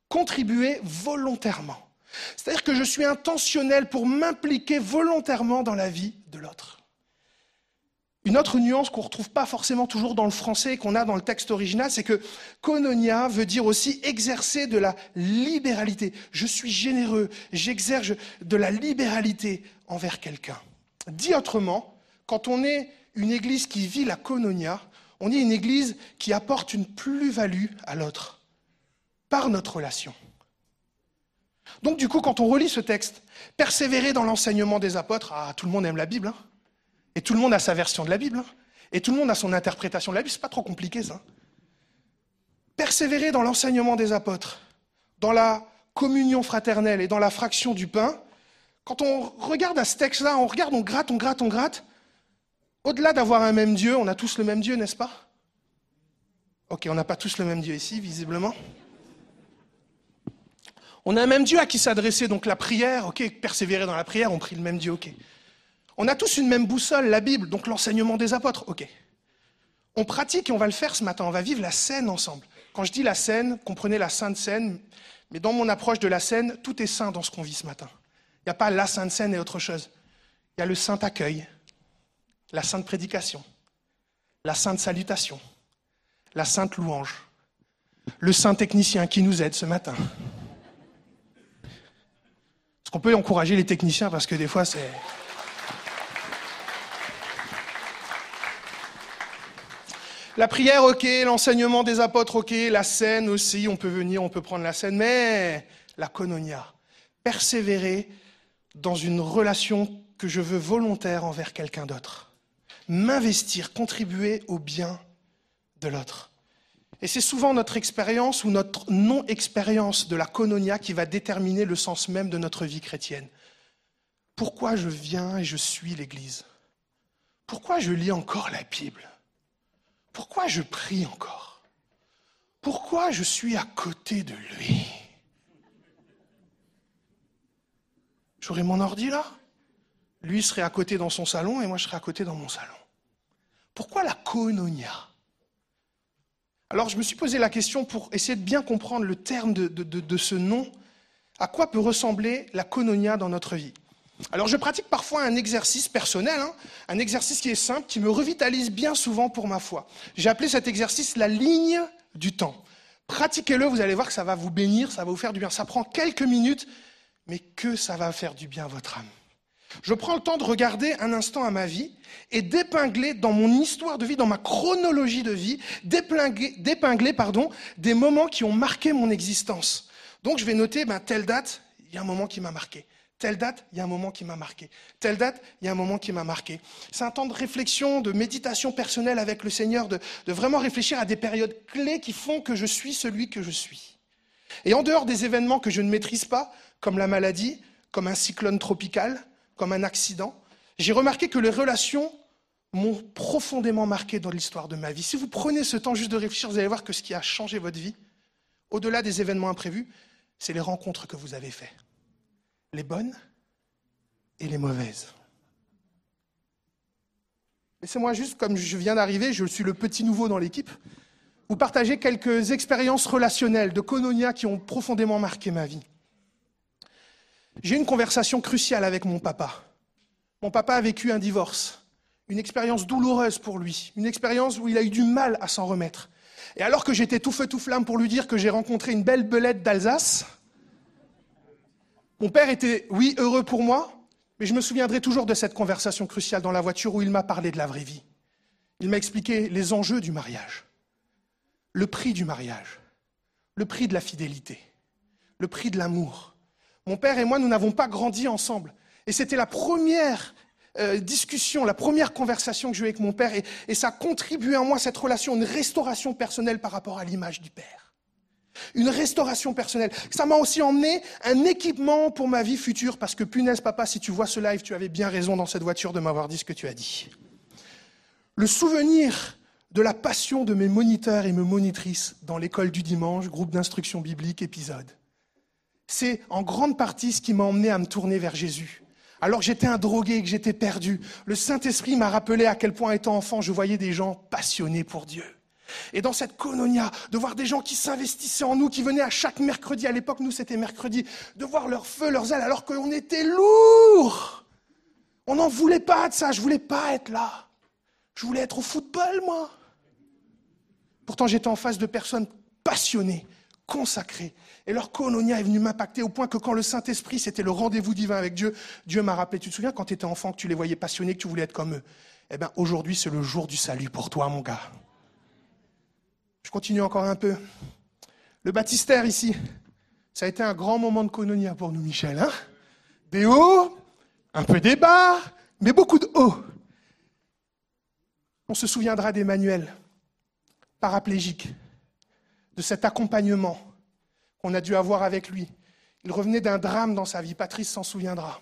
Contribuer volontairement. C'est-à-dire que je suis intentionnel pour m'impliquer volontairement dans la vie de l'autre. Une autre nuance qu'on ne retrouve pas forcément toujours dans le français et qu'on a dans le texte original, c'est que kononia veut dire aussi exercer de la libéralité. Je suis généreux, j'exerce de la libéralité envers quelqu'un. Dit autrement, quand on est une église qui vit la kononia, on est une église qui apporte une plus-value à l'autre par notre relation. Donc du coup, quand on relit ce texte, persévérer dans l'enseignement des apôtres, ah, tout le monde aime la Bible, hein et tout le monde a sa version de la Bible. Hein. Et tout le monde a son interprétation de la Bible. C'est pas trop compliqué, ça. Persévérer dans l'enseignement des apôtres, dans la communion fraternelle et dans la fraction du pain. Quand on regarde à ce texte-là, on regarde, on gratte, on gratte, on gratte. Au-delà d'avoir un même Dieu, on a tous le même Dieu, n'est-ce pas? Ok, on n'a pas tous le même Dieu ici, visiblement. On a un même Dieu à qui s'adresser, donc la prière, ok, persévérer dans la prière, on prie le même Dieu, ok. On a tous une même boussole, la Bible, donc l'enseignement des apôtres. Ok. On pratique et on va le faire ce matin. On va vivre la scène ensemble. Quand je dis la scène, comprenez la sainte scène, mais dans mon approche de la scène, tout est saint dans ce qu'on vit ce matin. Il n'y a pas la sainte scène et autre chose. Il y a le saint accueil, la sainte prédication, la sainte salutation, la sainte louange, le saint technicien qui nous aide ce matin. Est-ce qu'on peut encourager les techniciens parce que des fois c'est. La prière, ok, l'enseignement des apôtres, ok, la scène aussi, on peut venir, on peut prendre la scène, mais la kononia, persévérer dans une relation que je veux volontaire envers quelqu'un d'autre, m'investir, contribuer au bien de l'autre. Et c'est souvent notre expérience ou notre non-expérience de la kononia qui va déterminer le sens même de notre vie chrétienne. Pourquoi je viens et je suis l'Église? Pourquoi je lis encore la Bible? Pourquoi je prie encore? Pourquoi je suis à côté de lui? J'aurais mon ordi là? Lui serait à côté dans son salon et moi je serais à côté dans mon salon. Pourquoi la kononia alors je me suis posé la question pour essayer de bien comprendre le terme de, ce nom. À quoi peut ressembler la kononia dans notre vie? Alors je pratique parfois un exercice personnel, hein, un exercice qui est simple, qui me revitalise bien souvent pour ma foi. J'ai appelé cet exercice la ligne du temps. Pratiquez-le, vous allez voir que ça va vous bénir, ça va vous faire du bien. Ça prend quelques minutes, mais que ça va faire du bien à votre âme. Je prends le temps de regarder un instant à ma vie et d'épingler dans mon histoire de vie, dans ma chronologie de vie, d'épingler, des moments qui ont marqué mon existence. Donc je vais noter, ben, telle date, il y a un moment qui m'a marqué. Telle date, il y a un moment qui m'a marqué. Telle date, il y a un moment qui m'a marqué. C'est un temps de réflexion, de méditation personnelle avec le Seigneur, de, vraiment réfléchir à des périodes clés qui font que je suis celui que je suis. Et en dehors des événements que je ne maîtrise pas, comme la maladie, comme un cyclone tropical, comme un accident, j'ai remarqué que les relations m'ont profondément marqué dans l'histoire de ma vie. Si vous prenez ce temps juste de réfléchir, vous allez voir que ce qui a changé votre vie, au-delà des événements imprévus, c'est les rencontres que vous avez faites. Les bonnes et les mauvaises. Laissez-moi juste, comme je viens d'arriver, je suis le petit nouveau dans l'équipe, vous partager quelques expériences relationnelles de Kononia qui ont profondément marqué ma vie. J'ai eu une conversation cruciale avec mon papa. Mon papa a vécu un divorce, une expérience douloureuse pour lui, une expérience où il a eu du mal à s'en remettre. Et alors que j'étais tout feu tout flamme pour lui dire que j'ai rencontré une belle belette d'Alsace, mon père était, oui, heureux pour moi, mais je me souviendrai toujours de cette conversation cruciale dans la voiture où il m'a parlé de la vraie vie. Il m'a expliqué les enjeux du mariage, le prix du mariage, le prix de la fidélité, le prix de l'amour, mon père et moi, nous n'avons pas grandi ensemble. Et c'était la première euh, discussion, la première conversation que j'ai eue avec mon père. Et, et ça a contribué en moi, cette relation, une restauration personnelle par rapport à l'image du père. Une restauration personnelle. Ça m'a aussi emmené un équipement pour ma vie future, parce que punaise, papa, si tu vois ce live, tu avais bien raison dans cette voiture de m'avoir dit ce que tu as dit. Le souvenir de la passion de mes moniteurs et mes monitrices dans l'école du dimanche, groupe d'instruction biblique, épisode. C'est en grande partie ce qui m'a emmené à me tourner vers Jésus. Alors j'étais un drogué et que j'étais perdu. Le Saint-Esprit m'a rappelé à quel point, étant enfant, je voyais des gens passionnés pour Dieu. Et dans cette colonia, de voir des gens qui s'investissaient en nous, qui venaient à chaque mercredi, à l'époque nous c'était mercredi, de voir leur feu, leurs ailes, alors qu'on était lourds. On n'en voulait pas de ça, je voulais pas être là. Je voulais être au football, moi. Pourtant j'étais en face de personnes passionnées, consacrées, et leur kononia est venue m'impacter au point que quand le Saint-Esprit, c'était le rendez-vous divin avec Dieu, Dieu m'a rappelé, tu te souviens quand tu étais enfant, que tu les voyais passionnés, que tu voulais être comme eux? Eh bien, aujourd'hui, c'est le jour du salut pour toi, mon gars. Je continue encore un peu. Le baptistère ici, ça a été un grand moment de kononia pour nous, Michel. Hein des hauts, un peu des bas, mais beaucoup de hauts. On se souviendra d'Emmanuel, paraplégique, de cet accompagnement, qu'on a dû avoir avec lui. Il revenait d'un drame dans sa vie, Patrice s'en souviendra.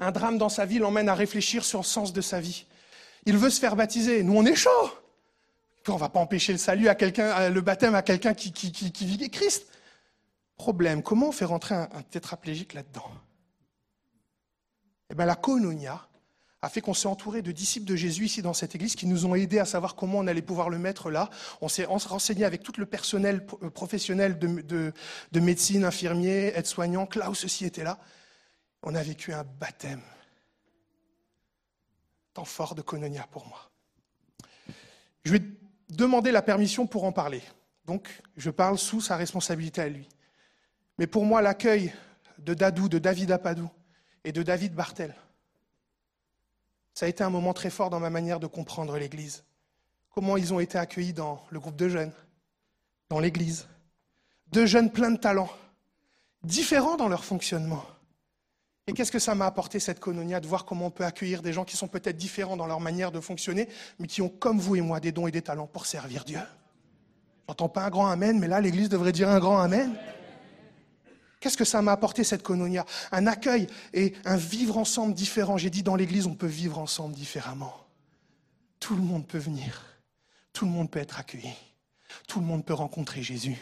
Un drame dans sa vie l'emmène à réfléchir sur le sens de sa vie. Il veut se faire baptiser. Nous, on est chaud. On ne va pas empêcher le salut à quelqu'un, le baptême à quelqu'un qui, qui, qui, vit Christ. Problème, comment on fait rentrer un, tétraplégique là-dedans? Eh bien, la koinonia, a fait qu'on s'est entouré de disciples de Jésus ici dans cette église qui nous ont aidés à savoir comment on allait pouvoir le mettre là. On s'est renseigné avec tout le personnel euh, professionnel de, médecine, infirmiers, aides-soignants. Klaus aussi était là. On a vécu un baptême. Temps fort de Kononia pour moi. Je vais demander la permission pour en parler. Donc, je parle sous sa responsabilité à lui. Mais pour moi, l'accueil de Dadou, de David Apadou et de David Bartel, ça a été un moment très fort dans ma manière de comprendre l'Église. Comment ils ont été accueillis dans le groupe de jeunes, dans l'Église. Deux jeunes pleins de talent, différents dans leur fonctionnement. Et qu'est-ce que ça m'a apporté, cette cononia, de voir comment on peut accueillir des gens qui sont peut-être différents dans leur manière de fonctionner, mais qui ont, comme vous et moi, des dons et des talents pour servir Dieu? J'entends pas un grand Amen, mais là, l'Église devrait dire un grand Amen. Qu'est-ce que ça m'a apporté cette cononia Un accueil et un vivre ensemble différent. J'ai dit dans l'Église, on peut vivre ensemble différemment. Tout le monde peut venir. Tout le monde peut être accueilli. Tout le monde peut rencontrer Jésus.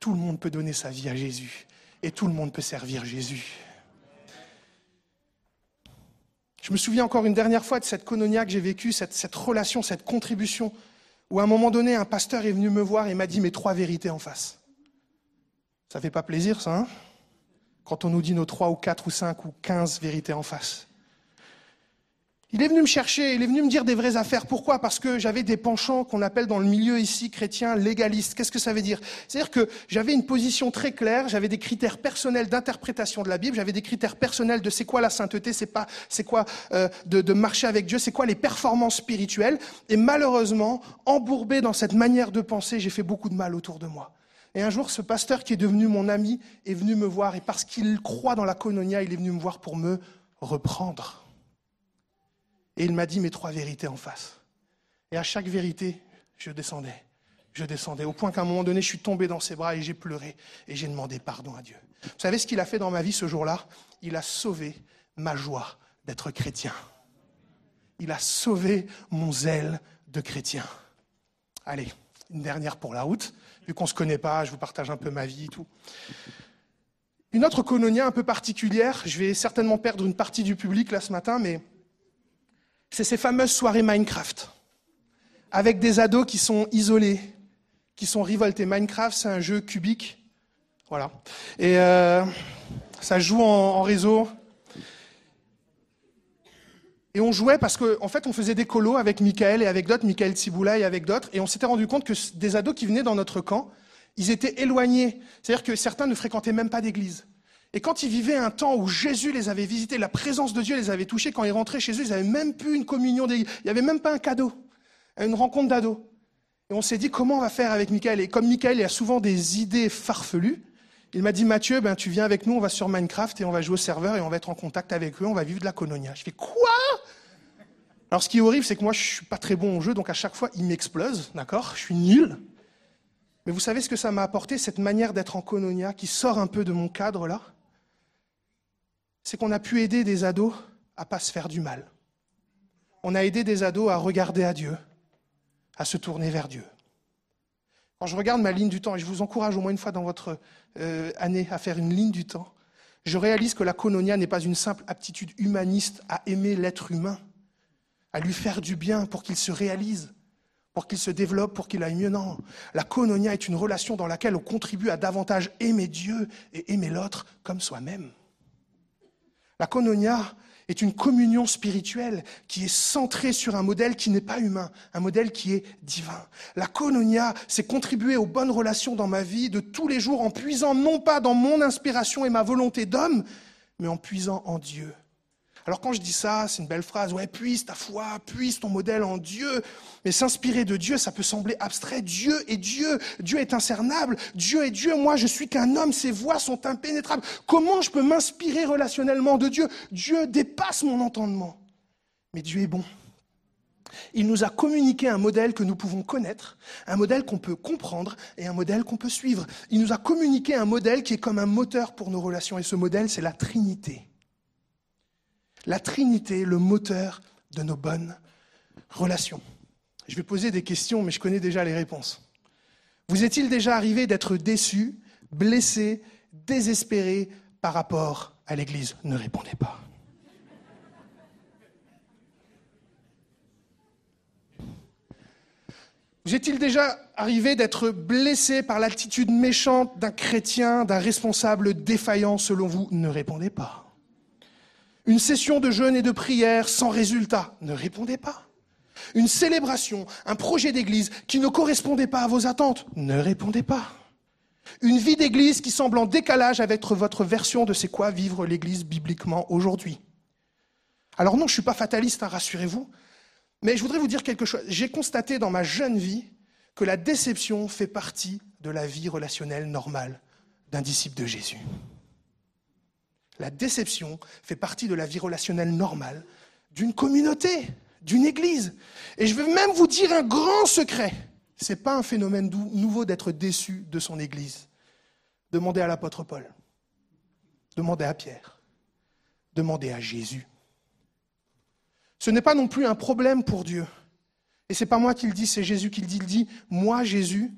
Tout le monde peut donner sa vie à Jésus. Et tout le monde peut servir Jésus. Je me souviens encore une dernière fois de cette cononia que j'ai vécue, cette, cette relation, cette contribution, où à un moment donné, un pasteur est venu me voir et m'a dit mes trois vérités en face. Ça fait pas plaisir, ça, hein? Quand on nous dit nos trois ou quatre ou cinq ou quinze vérités en face. Il est venu me chercher, il est venu me dire des vraies affaires. Pourquoi? Parce que j'avais des penchants qu'on appelle dans le milieu ici chrétien légalistes. Qu'est-ce que ça veut dire? C'est-à-dire que j'avais une position très claire, j'avais des critères personnels d'interprétation de la Bible, j'avais des critères personnels de c'est quoi la sainteté, c'est pas, c'est quoi euh, de, de marcher avec Dieu, c'est quoi les performances spirituelles. Et malheureusement, embourbé dans cette manière de penser, j'ai fait beaucoup de mal autour de moi. Et un jour, ce pasteur qui est devenu mon ami est venu me voir, et parce qu'il croit dans la cononia, il est venu me voir pour me reprendre. Et il m'a dit mes trois vérités en face. Et à chaque vérité, je descendais, je descendais, au point qu'à un moment donné, je suis tombé dans ses bras et j'ai pleuré, et j'ai demandé pardon à Dieu. Vous savez ce qu'il a fait dans ma vie ce jour-là? Il a sauvé ma joie d'être chrétien. Il a sauvé mon zèle de chrétien. Allez, une dernière pour la route vu qu'on ne se connaît pas, je vous partage un peu ma vie et tout. Une autre colonia un peu particulière, je vais certainement perdre une partie du public là ce matin, mais c'est ces fameuses soirées Minecraft, avec des ados qui sont isolés, qui sont révoltés. Minecraft, c'est un jeu cubique, voilà. Et euh, ça joue en, réseau, et on jouait parce qu'en en fait, on faisait des colos avec Michael et avec d'autres, Michael Tsiboula et avec d'autres, et on s'était rendu compte que des ados qui venaient dans notre camp, ils étaient éloignés. C'est-à-dire que certains ne fréquentaient même pas d'église. Et quand ils vivaient un temps où Jésus les avait visités, la présence de Dieu les avait touchés, quand ils rentraient chez eux, ils n'avaient même plus une communion. Il n'y avait même pas un cadeau, une rencontre d'ados. Et on s'est dit, comment on va faire avec Michael? Et comme Michael a souvent des idées farfelues, il m'a dit, Mathieu, ben, tu viens avec nous, on va sur Minecraft et on va jouer au serveur et on va être en contact avec eux, on va vivre de la colonia. Je fais, quoi? Alors ce qui est horrible, c'est que moi, je suis pas très bon au jeu, donc à chaque fois, il m'explose, d'accord? Je suis nul. Mais vous savez ce que ça m'a apporté, cette manière d'être en cononia, qui sort un peu de mon cadre là? C'est qu'on a pu aider des ados à pas se faire du mal. On a aidé des ados à regarder à Dieu, à se tourner vers Dieu. Quand je regarde ma ligne du temps, et je vous encourage au moins une fois dans votre euh, année à faire une ligne du temps, je réalise que la cononia n'est pas une simple aptitude humaniste à aimer l'être humain à lui faire du bien pour qu'il se réalise, pour qu'il se développe, pour qu'il aille mieux. Non, la koinonia est une relation dans laquelle on contribue à davantage aimer Dieu et aimer l'autre comme soi-même. La koinonia est une communion spirituelle qui est centrée sur un modèle qui n'est pas humain, un modèle qui est divin. La koinonia, c'est contribuer aux bonnes relations dans ma vie de tous les jours en puisant non pas dans mon inspiration et ma volonté d'homme, mais en puisant en Dieu alors quand je dis ça, c'est une belle phrase, ouais, puise ta foi, puise ton modèle en Dieu. Mais s'inspirer de Dieu, ça peut sembler abstrait. Dieu est Dieu, Dieu est incernable, Dieu est Dieu, moi je suis qu'un homme, ses voix sont impénétrables. Comment je peux m'inspirer relationnellement de Dieu? Dieu dépasse mon entendement. Mais Dieu est bon. Il nous a communiqué un modèle que nous pouvons connaître, un modèle qu'on peut comprendre et un modèle qu'on peut suivre. Il nous a communiqué un modèle qui est comme un moteur pour nos relations. Et ce modèle, c'est la Trinité. La Trinité, le moteur de nos bonnes relations. Je vais poser des questions, mais je connais déjà les réponses. Vous est-il déjà arrivé d'être déçu, blessé, désespéré par rapport à l'Église Ne répondez pas. Vous est-il déjà arrivé d'être blessé par l'attitude méchante d'un chrétien, d'un responsable défaillant selon vous Ne répondez pas. Une session de jeûne et de prière sans résultat. Ne répondez pas. Une célébration, un projet d'église qui ne correspondait pas à vos attentes. Ne répondez pas. Une vie d'église qui semble en décalage avec votre version de c'est quoi vivre l'église bibliquement aujourd'hui. Alors non, je ne suis pas fataliste, hein, rassurez-vous, mais je voudrais vous dire quelque chose. J'ai constaté dans ma jeune vie que la déception fait partie de la vie relationnelle normale d'un disciple de Jésus. La déception fait partie de la vie relationnelle normale d'une communauté, d'une église. Et je veux même vous dire un grand secret. Ce n'est pas un phénomène nouveau d'être déçu de son Église. Demandez à l'apôtre Paul. Demandez à Pierre. Demandez à Jésus. Ce n'est pas non plus un problème pour Dieu. Et ce n'est pas moi qui le dis, c'est Jésus qui le dit. Il dit, moi Jésus,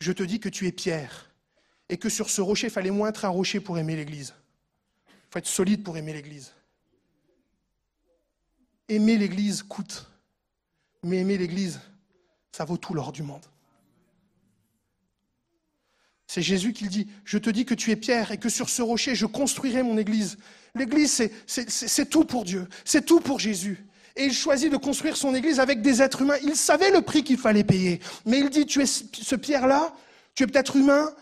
je te dis que tu es Pierre. Et que sur ce rocher, il fallait moins être un rocher pour aimer l'Église. Il faut être solide pour aimer l'Église. Aimer l'Église coûte. Mais aimer l'Église, ça vaut tout l'or du monde. C'est Jésus qui le dit. Je te dis que tu es pierre et que sur ce rocher, je construirai mon Église. L'Église, c'est tout pour Dieu. C'est tout pour Jésus. Et il choisit de construire son Église avec des êtres humains. Il savait le prix qu'il fallait payer. Mais il dit, tu es ce pierre-là, tu es peut-être humain,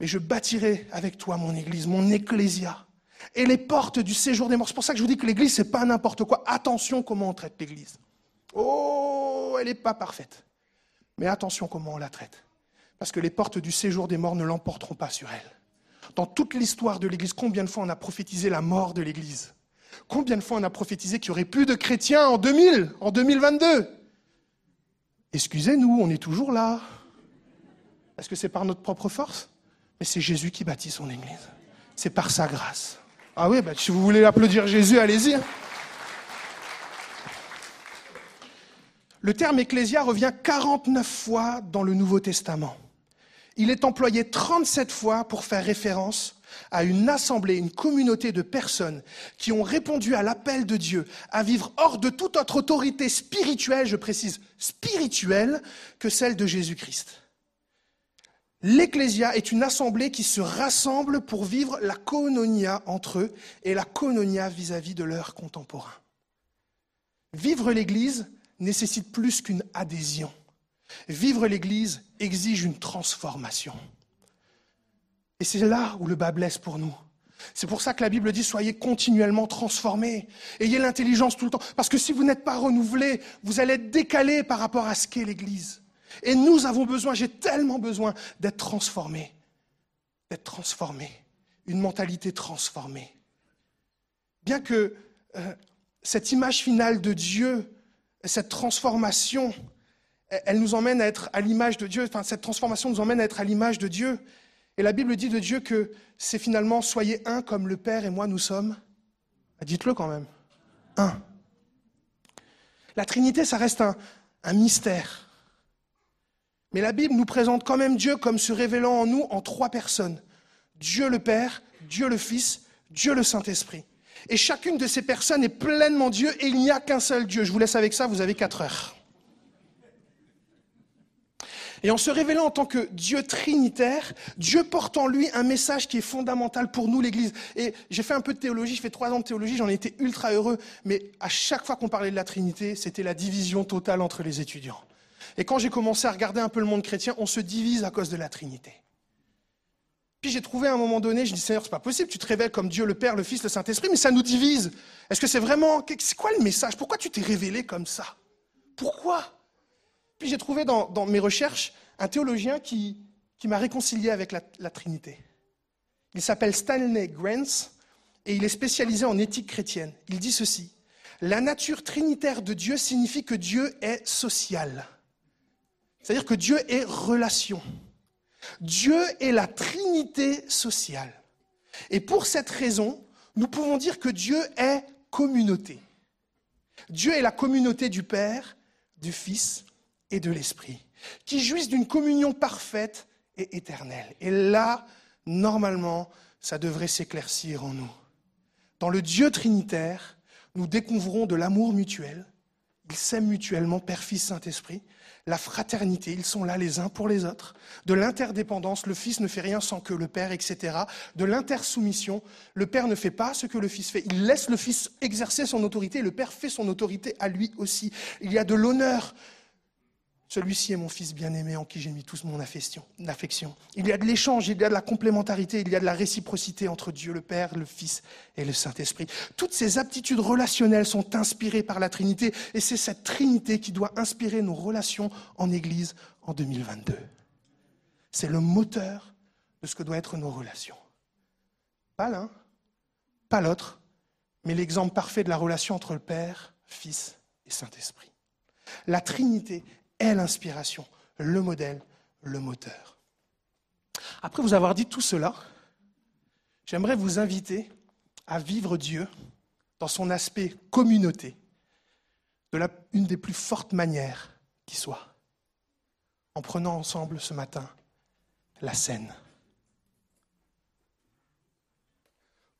mais je bâtirai avec toi mon Église, mon ecclésia. Et les portes du séjour des morts. C'est pour ça que je vous dis que l'Église, c'est pas n'importe quoi. Attention comment on traite l'Église. Oh, elle n'est pas parfaite. Mais attention comment on la traite. Parce que les portes du séjour des morts ne l'emporteront pas sur elle. Dans toute l'histoire de l'Église, combien de fois on a prophétisé la mort de l'Église? Combien de fois on a prophétisé qu'il n'y aurait plus de chrétiens en 2000, en 2022 Excusez-nous, on est toujours là. Est-ce que c'est par notre propre force? Mais c'est Jésus qui bâtit son Église. C'est par sa grâce. Ah oui, bah, si vous voulez applaudir Jésus, allez-y. Hein. Le terme ecclésia revient 49 fois dans le Nouveau Testament. Il est employé 37 fois pour faire référence à une assemblée, une communauté de personnes qui ont répondu à l'appel de Dieu à vivre hors de toute autre autorité spirituelle, je précise spirituelle, que celle de Jésus-Christ. L'Ecclésia est une assemblée qui se rassemble pour vivre la koinonia entre eux et la koinonia vis-à-vis de leurs contemporains. Vivre l'Église, nécessite plus qu'une adhésion. Vivre l'Église exige une transformation. Et c'est là où le bas blesse pour nous. C'est pour ça que la Bible dit soyez continuellement transformés. Ayez l'intelligence tout le temps. Parce que si vous n'êtes pas renouvelé, vous allez être décalé par rapport à ce qu'est l'Église. Et nous avons besoin, j'ai tellement besoin d'être transformé. D'être transformé. Une mentalité transformée. Bien que euh, cette image finale de Dieu cette transformation, elle nous emmène à être à l'image de Dieu. Enfin, cette transformation nous emmène à être à l'image de Dieu. Et la Bible dit de Dieu que c'est finalement soyez un comme le Père et moi nous sommes. Ah, dites-le quand même. Un. La Trinité, ça reste un, un mystère. Mais la Bible nous présente quand même Dieu comme se révélant en nous en trois personnes. Dieu le Père, Dieu le Fils, Dieu le Saint-Esprit. Et chacune de ces personnes est pleinement Dieu et il n'y a qu'un seul Dieu. Je vous laisse avec ça, vous avez quatre heures. Et en se révélant en tant que Dieu trinitaire, Dieu porte en lui un message qui est fondamental pour nous, l'Église. Et j'ai fait un peu de théologie, je fais trois ans de théologie, j'en ai été ultra heureux, mais à chaque fois qu'on parlait de la Trinité, c'était la division totale entre les étudiants. Et quand j'ai commencé à regarder un peu le monde chrétien, on se divise à cause de la Trinité. Puis j'ai trouvé à un moment donné, je dis Seigneur, c'est pas possible, tu te révèles comme Dieu le Père, le Fils, le Saint-Esprit, mais ça nous divise. Est-ce que c'est vraiment. C'est quoi le message? Pourquoi tu t'es révélé comme ça? Pourquoi? Puis j'ai trouvé dans, mes recherches un théologien qui, qui m'a réconcilié avec la, Trinité. Il s'appelle Stanley Grants et il est spécialisé en éthique chrétienne. Il dit ceci La nature trinitaire de Dieu signifie que Dieu est social. C'est-à-dire que Dieu est relation. Dieu est la Trinité sociale. Et pour cette raison, nous pouvons dire que Dieu est communauté. Dieu est la communauté du Père, du Fils et de l'Esprit, qui jouissent d'une communion parfaite et éternelle. Et là, normalement, ça devrait s'éclaircir en nous. Dans le Dieu trinitaire, nous découvrons de l'amour mutuel. Ils s'aiment mutuellement, Père, Fils, Saint-Esprit la fraternité, ils sont là les uns pour les autres, de l'interdépendance, le Fils ne fait rien sans que le Père, etc., de l'intersoumission, le Père ne fait pas ce que le Fils fait, il laisse le Fils exercer son autorité, le Père fait son autorité à lui aussi. Il y a de l'honneur celui-ci est mon fils bien-aimé en qui j'ai mis toute mon affection. Il y a de l'échange, il y a de la complémentarité, il y a de la réciprocité entre Dieu le Père, le Fils et le Saint-Esprit. Toutes ces aptitudes relationnelles sont inspirées par la Trinité et c'est cette Trinité qui doit inspirer nos relations en Église en 2022. C'est le moteur de ce que doivent être nos relations. Pas l'un, pas l'autre, mais l'exemple parfait de la relation entre le Père, Fils et Saint-Esprit. La Trinité est l'inspiration le modèle, le moteur. Après vous avoir dit tout cela, j'aimerais vous inviter à vivre Dieu dans son aspect communauté, de la, une des plus fortes manières qui soit, en prenant ensemble ce matin la scène.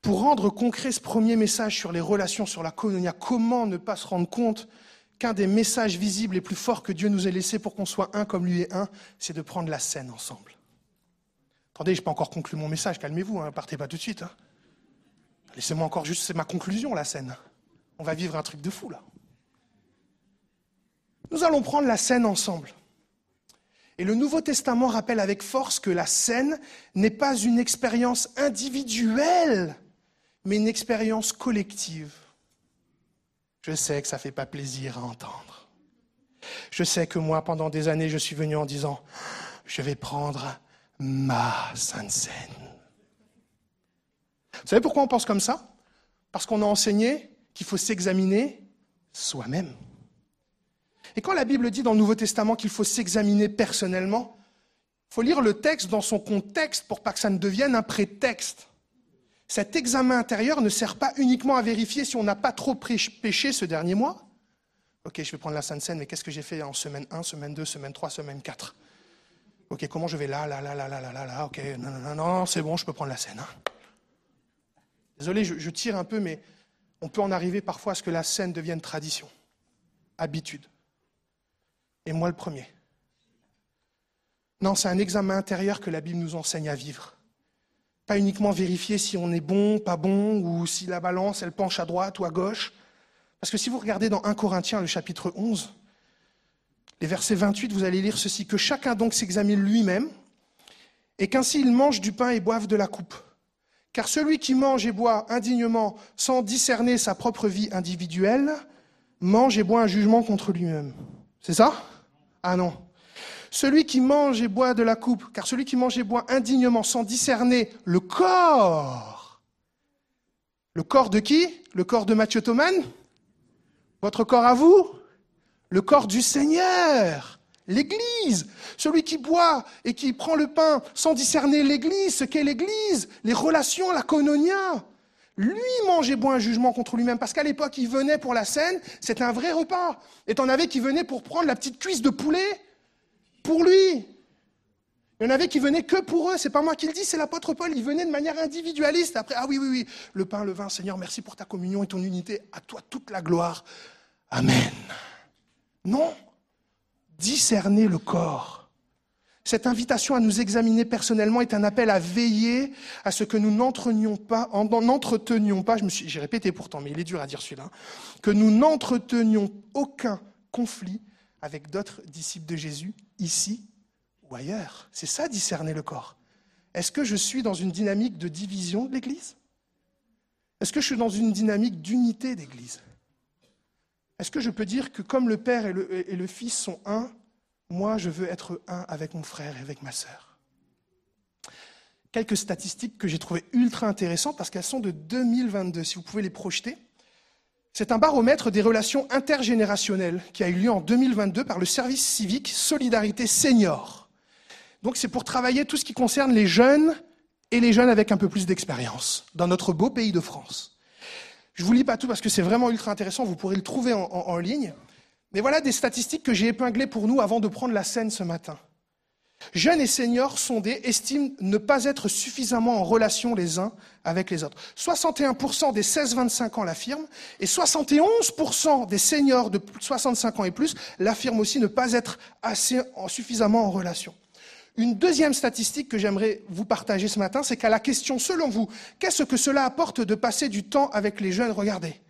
Pour rendre concret ce premier message sur les relations, sur la colonia, comment ne pas se rendre compte qu'un des messages visibles les plus forts que Dieu nous ait laissés pour qu'on soit un comme lui est un, c'est de prendre la scène ensemble. Attendez, je n'ai pas encore conclu mon message, calmez-vous, hein, partez pas tout de suite. Hein. Laissez-moi encore juste, c'est ma conclusion, la scène. On va vivre un truc de fou là. Nous allons prendre la scène ensemble. Et le Nouveau Testament rappelle avec force que la scène n'est pas une expérience individuelle, mais une expérience collective. Je sais que ça ne fait pas plaisir à entendre. Je sais que moi, pendant des années, je suis venu en disant, je vais prendre ma sainte scène. Vous savez pourquoi on pense comme ça? Parce qu'on a enseigné qu'il faut s'examiner soi-même. Et quand la Bible dit dans le Nouveau Testament qu'il faut s'examiner personnellement, il faut lire le texte dans son contexte pour pas que ça ne devienne un prétexte. Cet examen intérieur ne sert pas uniquement à vérifier si on n'a pas trop péché ce dernier mois. Ok, je vais prendre la Sainte Seine, mais qu'est-ce que j'ai fait en semaine 1, semaine 2, semaine 3, semaine 4 Ok, comment je vais là, là, là, là, là, là, là, là, ok, non, non, non, non c'est bon, je peux prendre la scène. Hein. Désolé, je, je tire un peu, mais on peut en arriver parfois à ce que la scène devienne tradition, habitude. Et moi le premier. Non, c'est un examen intérieur que la Bible nous enseigne à vivre. Pas uniquement vérifier si on est bon, pas bon, ou si la balance, elle penche à droite ou à gauche. Parce que si vous regardez dans 1 Corinthiens, le chapitre 11, les versets 28, vous allez lire ceci, que chacun donc s'examine lui-même, et qu'ainsi il mange du pain et boive de la coupe. Car celui qui mange et boit indignement sans discerner sa propre vie individuelle, mange et boit un jugement contre lui-même. C'est ça? Ah non. Celui qui mange et boit de la coupe, car celui qui mange et boit indignement sans discerner le corps. Le corps de qui? Le corps de Mathieu Thoman Votre corps à vous? Le corps du Seigneur L'Église, celui qui boit et qui prend le pain sans discerner l'Église, ce qu'est l'Église, les relations, la kononia. Lui mange et boit un jugement contre lui-même, parce qu'à l'époque, il venait pour la scène, c'était un vrai repas. Et t'en avais qui venaient pour prendre la petite cuisse de poulet pour lui. Il y en avait qui venaient que pour eux, c'est pas moi qui le dis, c'est l'apôtre Paul, il venait de manière individualiste. Après, ah oui, oui, oui, le pain, le vin, Seigneur, merci pour ta communion et ton unité, à toi toute la gloire. Amen. Non, discerner le corps cette invitation à nous examiner personnellement est un appel à veiller à ce que nous n'entretenions pas, n'entretenions pas, j'ai répété pourtant, mais il est dur à dire celui-là, que nous n'entretenions aucun conflit avec d'autres disciples de Jésus, ici ou ailleurs. C'est ça discerner le corps. Est-ce que je suis dans une dynamique de division de l'Église? Est-ce que je suis dans une dynamique d'unité d'Église? Est-ce que je peux dire que comme le Père et le, le Fils sont un, moi, je veux être un avec mon frère et avec ma sœur? Quelques statistiques que j'ai trouvées ultra intéressantes parce qu'elles sont de 2022, si vous pouvez les projeter. C'est un baromètre des relations intergénérationnelles qui a eu lieu en 2022 par le service civique Solidarité Senior. Donc c'est pour travailler tout ce qui concerne les jeunes et les jeunes avec un peu plus d'expérience dans notre beau pays de France. Je vous lis pas tout parce que c'est vraiment ultra intéressant, vous pourrez le trouver en, en ligne. Mais voilà des statistiques que j'ai épinglées pour nous avant de prendre la scène ce matin. Jeunes et seniors sondés estiment ne pas être suffisamment en relation les uns avec les autres. 61% des 16-25 ans l'affirment et 71% des seniors de 65 ans et plus l'affirment aussi ne pas être assez suffisamment en relation. Une deuxième statistique que j'aimerais vous partager ce matin, c'est qu'à la question, selon vous, qu'est-ce que cela apporte de passer du temps avec les jeunes? Regardez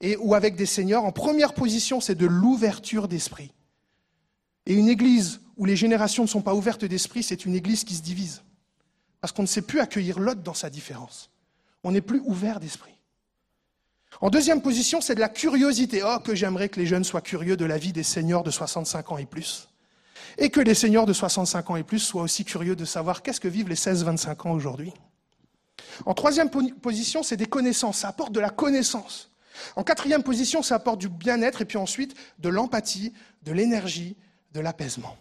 et, ou avec des seigneurs, en première position, c'est de l'ouverture d'esprit. Et une église où les générations ne sont pas ouvertes d'esprit, c'est une église qui se divise. Parce qu'on ne sait plus accueillir l'autre dans sa différence. On n'est plus ouvert d'esprit. En deuxième position, c'est de la curiosité. Oh, que j'aimerais que les jeunes soient curieux de la vie des seigneurs de 65 ans et plus. Et que les seigneurs de 65 ans et plus soient aussi curieux de savoir qu'est-ce que vivent les 16-25 ans aujourd'hui. En troisième position, c'est des connaissances. Ça apporte de la connaissance. En quatrième position, ça apporte du bien-être et puis ensuite de l'empathie, de l'énergie, de l'apaisement.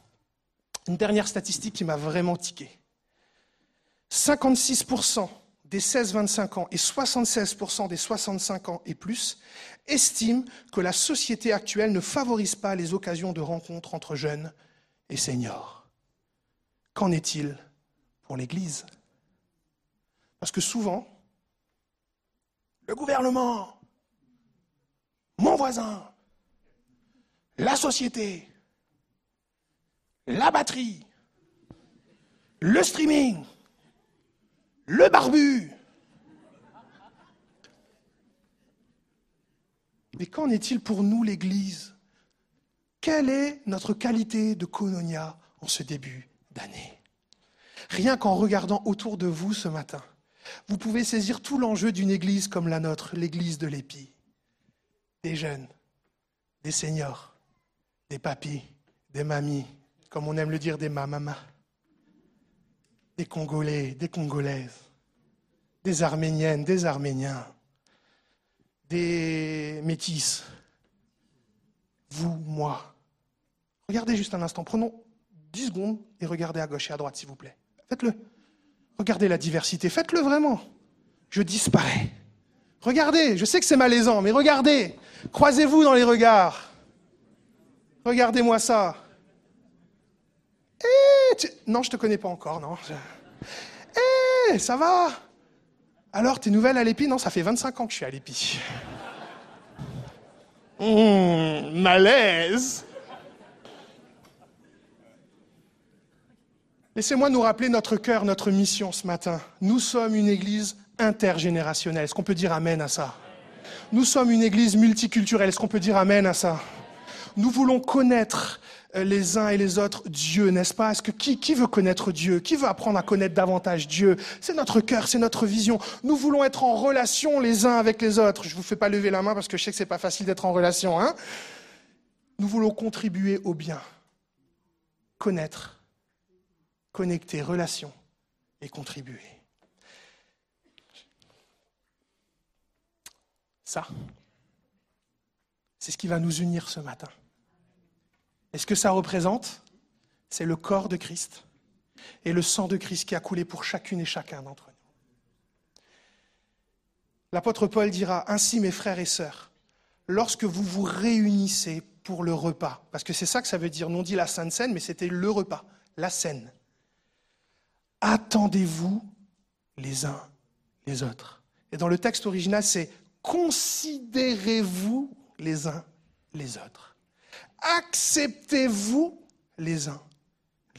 Une dernière statistique qui m'a vraiment tiqué. 56% des 16-25 ans et 76% des 65 ans et plus estiment que la société actuelle ne favorise pas les occasions de rencontres entre jeunes et seniors. Qu'en est-il pour l'Église? Parce que souvent, le gouvernement, mon voisin, la société, la batterie, le streaming, le barbu. Mais qu'en est-il pour nous, l'Église? Quelle est notre qualité de kononia en ce début d'année? Rien qu'en regardant autour de vous ce matin, vous pouvez saisir tout l'enjeu d'une Église comme la nôtre, l'Église de l'Épi. Des jeunes, des seniors, des papis, des mamies, comme on aime le dire, des mamamas des Congolais, des Congolaises, des Arméniennes, des Arméniens, des métis, vous, moi. Regardez juste un instant, prenons 10 secondes et regardez à gauche et à droite, s'il vous plaît. Faites-le. Regardez la diversité, faites-le vraiment. Je disparais. Regardez, je sais que c'est malaisant, mais regardez. Croisez-vous dans les regards. Regardez-moi ça. Eh, non, je te connais pas encore, non. Eh, ça va Alors, t'es nouvelle à l'épi Non, ça fait 25 ans que je suis à l'épi. Mmh, malaise. Laissez-moi nous rappeler notre cœur, notre mission ce matin. Nous sommes une église intergénérationnelle. Est-ce qu'on peut dire Amen à ça? Nous sommes une église multiculturelle. Est-ce qu'on peut dire Amen à ça? Nous voulons connaître les uns et les autres Dieu, n'est-ce pas? Est-ce que qui, veut connaître Dieu? Qui veut apprendre à connaître davantage Dieu? C'est notre cœur, c'est notre vision. Nous voulons être en relation les uns avec les autres. Je ne vous fais pas lever la main parce que je sais que c'est pas facile d'être en relation. Hein Nous voulons contribuer au bien, connaître, connecter, relation et contribuer. Ça, c'est ce qui va nous unir ce matin. Et ce que ça représente, c'est le corps de Christ et le sang de Christ qui a coulé pour chacune et chacun d'entre nous. L'apôtre Paul dira, Ainsi mes frères et sœurs, lorsque vous vous réunissez pour le repas, parce que c'est ça que ça veut dire, non dit la Sainte Seine, mais c'était le repas, la scène, attendez-vous les uns les autres. Et dans le texte original, c'est considérez-vous les uns les autres acceptez-vous les uns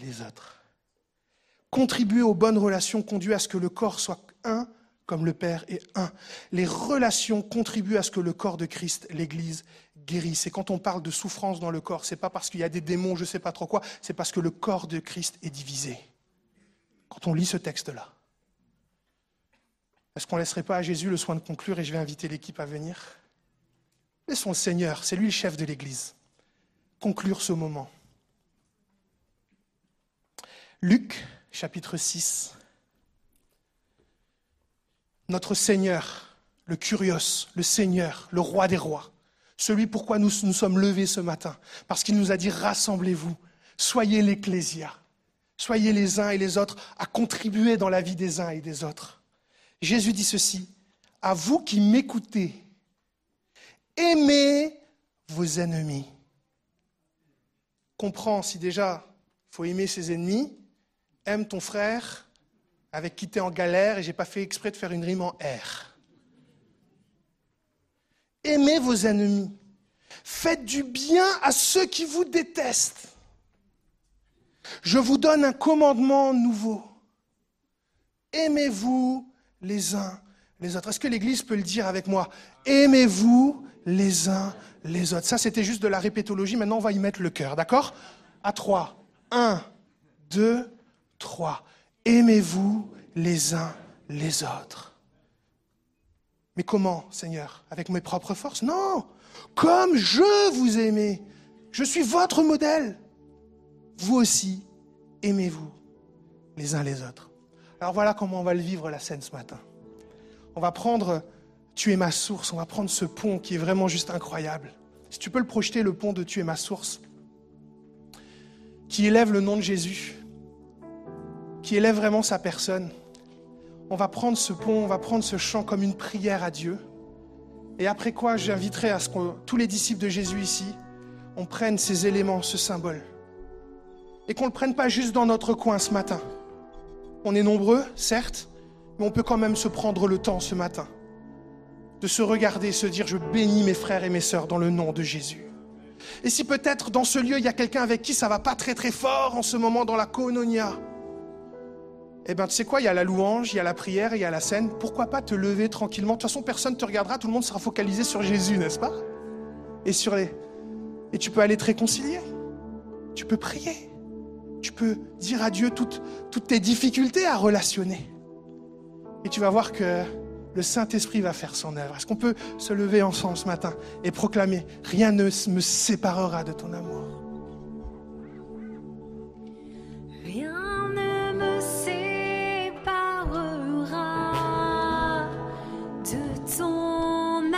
les autres. Contribuer aux bonnes relations conduit à ce que le corps soit un comme le Père est un. Les relations contribuent à ce que le corps de Christ, l'Église, guérisse. Et quand on parle de souffrance dans le corps, c'est pas parce qu'il y a des démons, je ne sais pas trop quoi, c'est parce que le corps de Christ est divisé. Quand on lit ce texte-là. Est-ce qu'on ne laisserait pas à Jésus le soin de conclure et je vais inviter l'équipe à venir? Laissons le Seigneur, c'est lui le chef de l'Église conclure ce moment. Luc, chapitre 6. Notre Seigneur, le Curios, le Seigneur, le Roi des rois, celui pourquoi nous nous sommes levés ce matin, parce qu'il nous a dit rassemblez-vous, soyez l'Ecclésia, soyez les uns et les autres à contribuer dans la vie des uns et des autres. Jésus dit ceci, à vous qui m'écoutez, aimez vos ennemis comprends si déjà il faut aimer ses ennemis, aime ton frère avec qui tu en galère, et j'ai pas fait exprès de faire une rime en R. Aimez vos ennemis. Faites du bien à ceux qui vous détestent. Je vous donne un commandement nouveau. Aimez-vous les uns les autres. Est-ce que l'Église peut le dire avec moi? Aimez-vous les uns les autres. Ça, c'était juste de la répétologie. Maintenant, on va y mettre le cœur, d'accord? À trois. Un, deux, trois. Aimez-vous les uns les autres. Mais comment, Seigneur? Avec mes propres forces? Non Comme je vous aimais. Je suis votre modèle. Vous aussi, aimez-vous les uns les autres. Alors voilà comment on va le vivre la scène ce matin. On va prendre tu es ma source. On va prendre ce pont qui est vraiment juste incroyable. Si tu peux le projeter, le pont de Tu es ma source. qui élève le nom de Jésus, qui élève vraiment sa personne, on va prendre ce pont, on va prendre ce chant comme une prière à Dieu. Et après quoi, j'inviterai à ce que tous les disciples de Jésus ici, on prenne ces éléments, ce symbole. Et qu'on ne le prenne pas juste dans notre coin ce matin. On est nombreux, certes, mais on peut quand même se prendre le temps ce matin de se regarder se dire, je bénis mes frères et mes sœurs dans le nom de Jésus. Et si peut-être dans ce lieu, il y a quelqu'un avec qui ça va pas très très fort en ce moment dans la koinonia, eh bien, tu sais quoi, il y a la louange, il y a la prière, il y a la scène. Pourquoi pas te lever tranquillement? De toute façon, personne ne te regardera, tout le monde sera focalisé sur Jésus, n'est-ce pas? Et sur les. Et tu peux aller te réconcilier. Tu peux prier. Tu peux dire à Dieu toutes, toutes tes difficultés à relationner. Et tu vas voir que le Saint-Esprit va faire son œuvre. Est-ce qu'on peut se lever ensemble ce matin et proclamer Rien ne me séparera de ton amour? Rien ne me séparera de ton amour.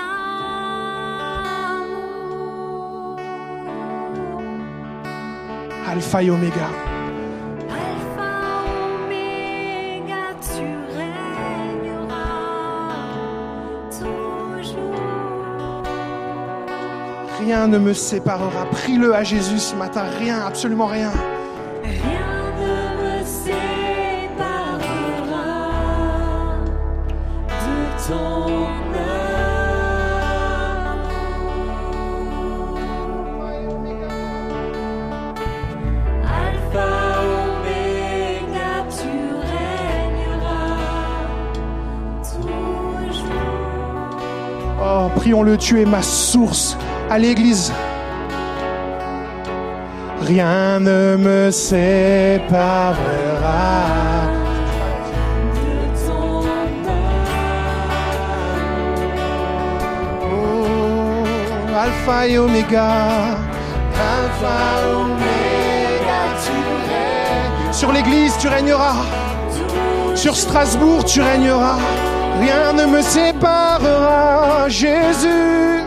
Alpha et Oméga. Rien ne me séparera. Prie-le à Jésus ce matin. Rien, absolument rien. Rien ne me séparera de ton amour. Alpha, Oméga, tu régneras toujours. Oh, prions-le, tu es ma source. À l'église. Rien ne me séparera. Oh, Alpha et Oméga. Alpha, Oméga, tu règnes. Sur l'église, tu régneras. Sur Strasbourg, tu régneras. Rien ne me séparera, Jésus.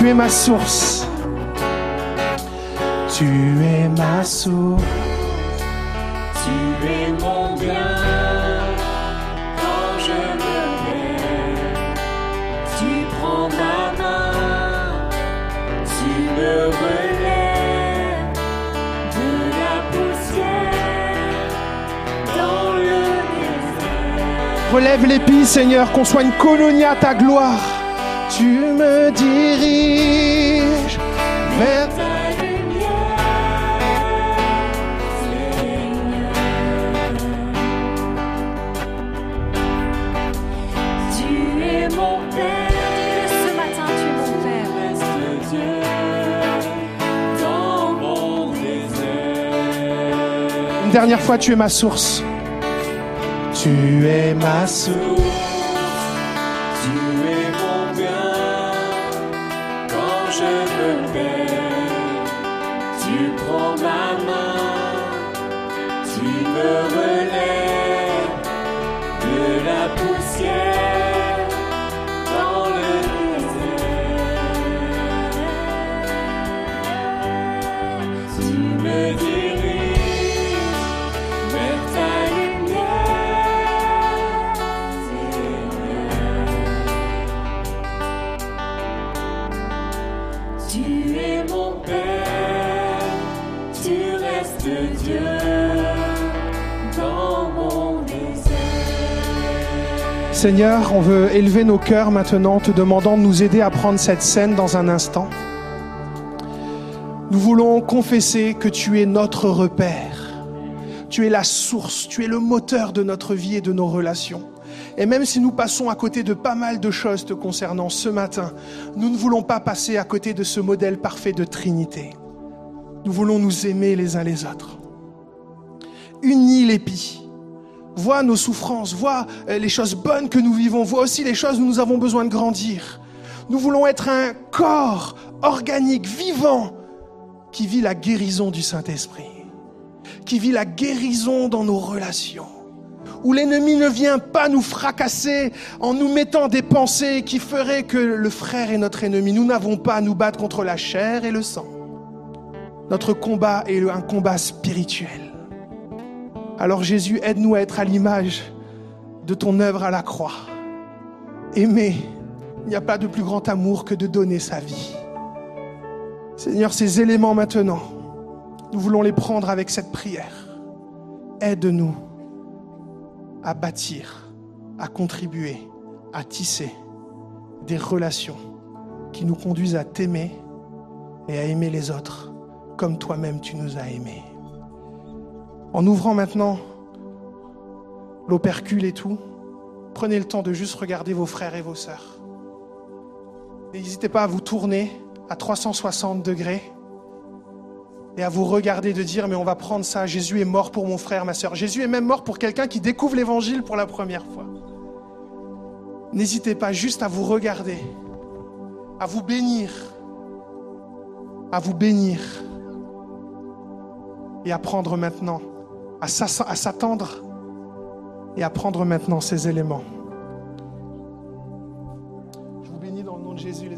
Tu es ma source. Tu es ma source. Tu es mon bien quand je me lève. Tu prends ma main, tu me relèves de la poussière dans le désert. Relève l'épi, Seigneur, qu'on soit une colonie à ta gloire. Tu me diriges vers Ta lumière, Seigneur. Tu es mon Père, ce matin tu es mon Père. Reste Dieu dans mon désert. Une dernière fois, tu es ma source. Tu es ma source. Tu Tu prends ma main, tu me relèves de la poussière Seigneur, on veut élever nos cœurs maintenant, te demandant de nous aider à prendre cette scène dans un instant. Nous voulons confesser que tu es notre repère. Tu es la source, tu es le moteur de notre vie et de nos relations. Et même si nous passons à côté de pas mal de choses te concernant ce matin, nous ne voulons pas passer à côté de ce modèle parfait de Trinité. Nous voulons nous aimer les uns les autres. Unis l'épi. Vois nos souffrances, vois euh, les choses bonnes que nous vivons, vois aussi les choses où nous avons besoin de grandir. Nous voulons être un corps organique, vivant, qui vit la guérison du Saint-Esprit, qui vit la guérison dans nos relations, où l'ennemi ne vient pas nous fracasser en nous mettant des pensées qui feraient que le frère est notre ennemi. Nous n'avons pas à nous battre contre la chair et le sang. Notre combat est un combat spirituel. Alors Jésus, aide-nous à être à l'image de ton œuvre à la croix. Aimer, il n'y a pas de plus grand amour que de donner sa vie. Seigneur, ces éléments maintenant, nous voulons les prendre avec cette prière. Aide-nous à bâtir, à contribuer, à tisser des relations qui nous conduisent à t'aimer et à aimer les autres comme toi-même tu nous as aimés. En ouvrant maintenant l'opercule et tout, prenez le temps de juste regarder vos frères et vos sœurs. N'hésitez pas à vous tourner à 360 degrés et à vous regarder de dire mais on va prendre ça, Jésus est mort pour mon frère, ma sœur. Jésus est même mort pour quelqu'un qui découvre l'évangile pour la première fois. N'hésitez pas juste à vous regarder, à vous bénir, à vous bénir et à prendre maintenant, à s'attendre et à prendre maintenant ces éléments. Je vous bénis dans le nom de Jésus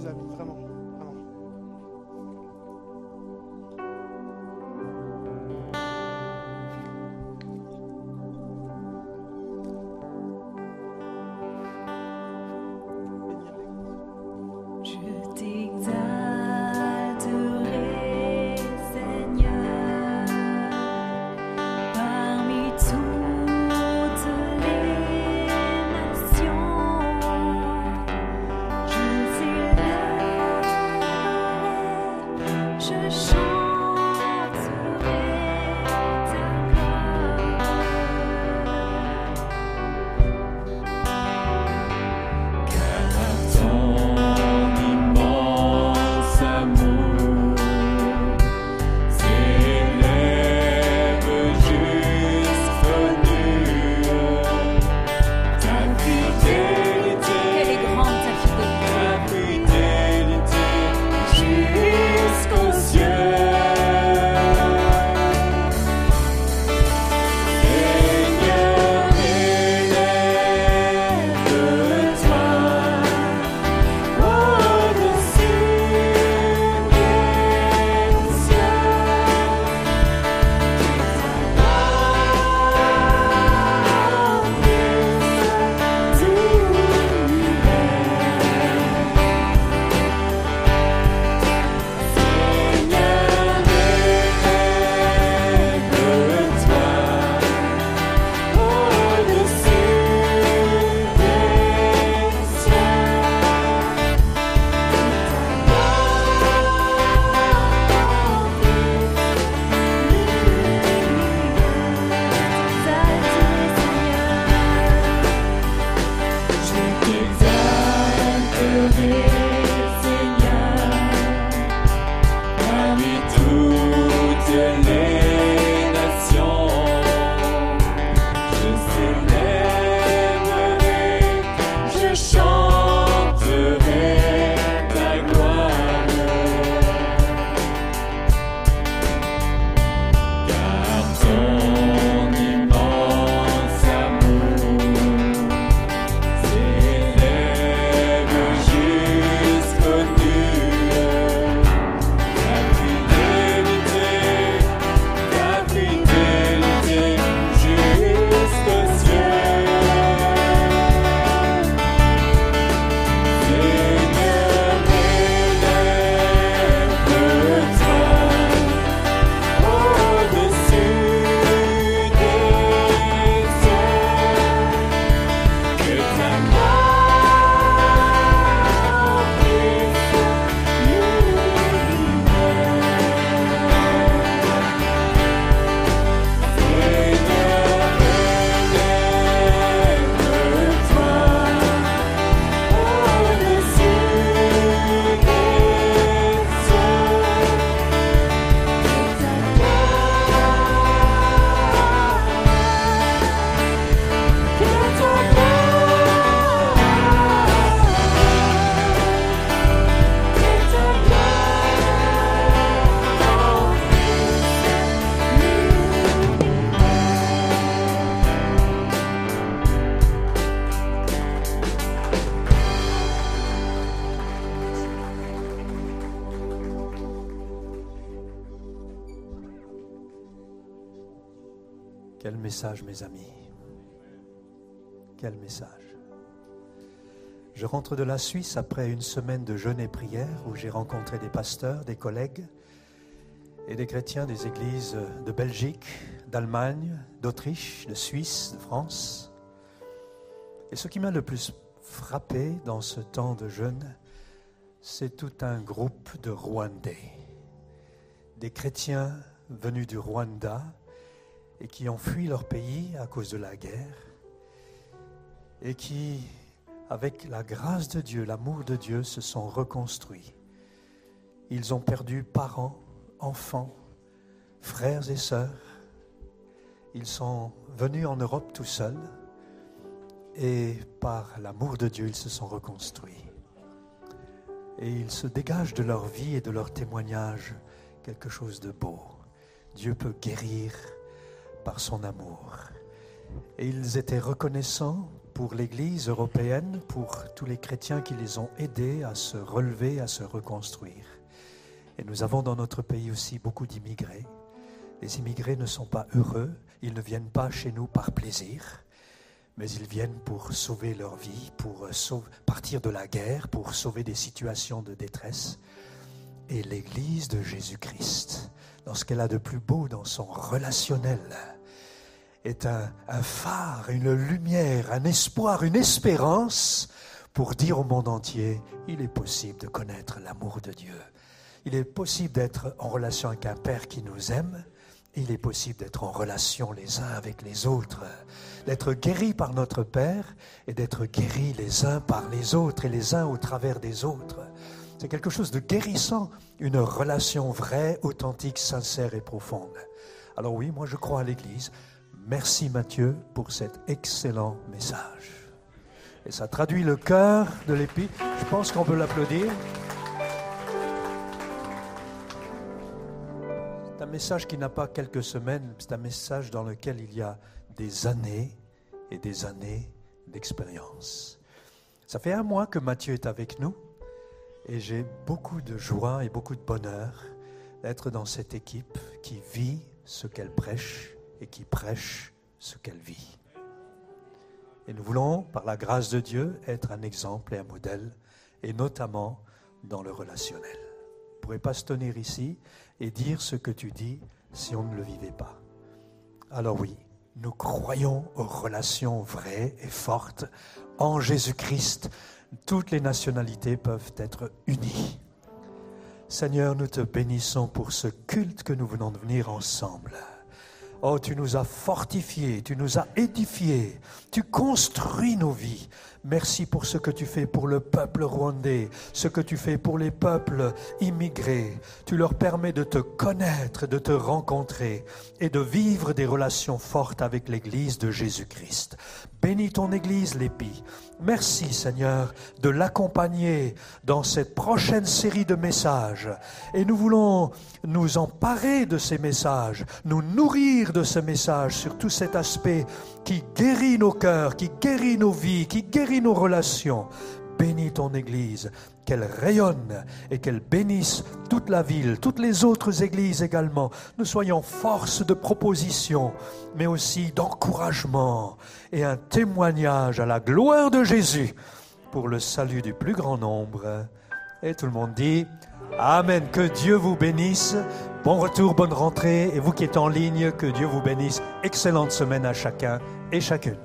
rentre de la Suisse après une semaine de jeûne et prière où j'ai rencontré des pasteurs, des collègues et des chrétiens des églises de Belgique, d'Allemagne, d'Autriche, de Suisse, de France. Et ce qui m'a le plus frappé dans ce temps de jeûne, c'est tout un groupe de Rwandais, des chrétiens venus du Rwanda et qui ont fui leur pays à cause de la guerre et qui, avec la grâce de Dieu, l'amour de Dieu, se sont reconstruits. Ils ont perdu parents, enfants, frères et sœurs. Ils sont venus en Europe tout seuls et par l'amour de Dieu, ils se sont reconstruits. Et ils se dégagent de leur vie et de leur témoignage quelque chose de beau. Dieu peut guérir par son amour. Et ils étaient reconnaissants pour l'Église européenne, pour tous les chrétiens qui les ont aidés à se relever, à se reconstruire. Et nous avons dans notre pays aussi beaucoup d'immigrés. Les immigrés ne sont pas heureux, ils ne viennent pas chez nous par plaisir, mais ils viennent pour sauver leur vie, pour partir de la guerre, pour sauver des situations de détresse. Et l'Église de Jésus-Christ, dans ce qu'elle a de plus beau dans son relationnel, est un, phare, une lumière, un espoir, une espérance pour dire au monde entier, il est possible de connaître l'amour de Dieu. Il est possible d'être en relation avec un Père qui nous aime. Il est possible d'être en relation les uns avec les autres, d'être guéris par notre Père et d'être guéris les uns par les autres et les uns au travers des autres. C'est quelque chose de guérissant, une relation vraie, authentique, sincère et profonde. Alors oui, moi je crois à l'Église. Merci Mathieu pour cet excellent message. Et ça traduit le cœur de l'épi. Je pense qu'on peut l'applaudir. C'est un message qui n'a pas quelques semaines, c'est un message dans lequel il y a des années et des années d'expérience. Ça fait un mois que Mathieu est avec nous et j'ai beaucoup de joie et beaucoup de bonheur d'être dans cette équipe qui vit ce qu'elle prêche et qui prêche ce qu'elle vit. Et nous voulons, par la grâce de Dieu, être un exemple et un modèle, et notamment dans le relationnel. On ne pourrait pas se tenir ici et dire ce que tu dis si on ne le vivait pas. Alors oui, nous croyons aux relations vraies et fortes en Jésus-Christ. Toutes les nationalités peuvent être unies. Seigneur, nous te bénissons pour ce culte que nous venons de venir ensemble. Oh, tu nous as fortifiés, tu nous as édifiés, tu construis nos vies. Merci pour ce que tu fais pour le peuple rwandais, ce que tu fais pour les peuples immigrés. Tu leur permets de te connaître, de te rencontrer et de vivre des relations fortes avec l'Église de Jésus-Christ. Bénis ton Église, l'Épi. Merci Seigneur de l'accompagner dans cette prochaine série de messages. Et nous voulons nous emparer de ces messages, nous nourrir de ces messages sur tout cet aspect qui guérit nos cœurs, qui guérit nos vies, qui guérit nos relations. Bénis ton Église, qu'elle rayonne et qu'elle bénisse toute la ville, toutes les autres églises également. Nous soyons force de proposition, mais aussi d'encouragement et un témoignage à la gloire de Jésus pour le salut du plus grand nombre. Et tout le monde dit Amen. Que Dieu vous bénisse. Bon retour, bonne rentrée. Et vous qui êtes en ligne, que Dieu vous bénisse. Excellente semaine à chacun et chacune.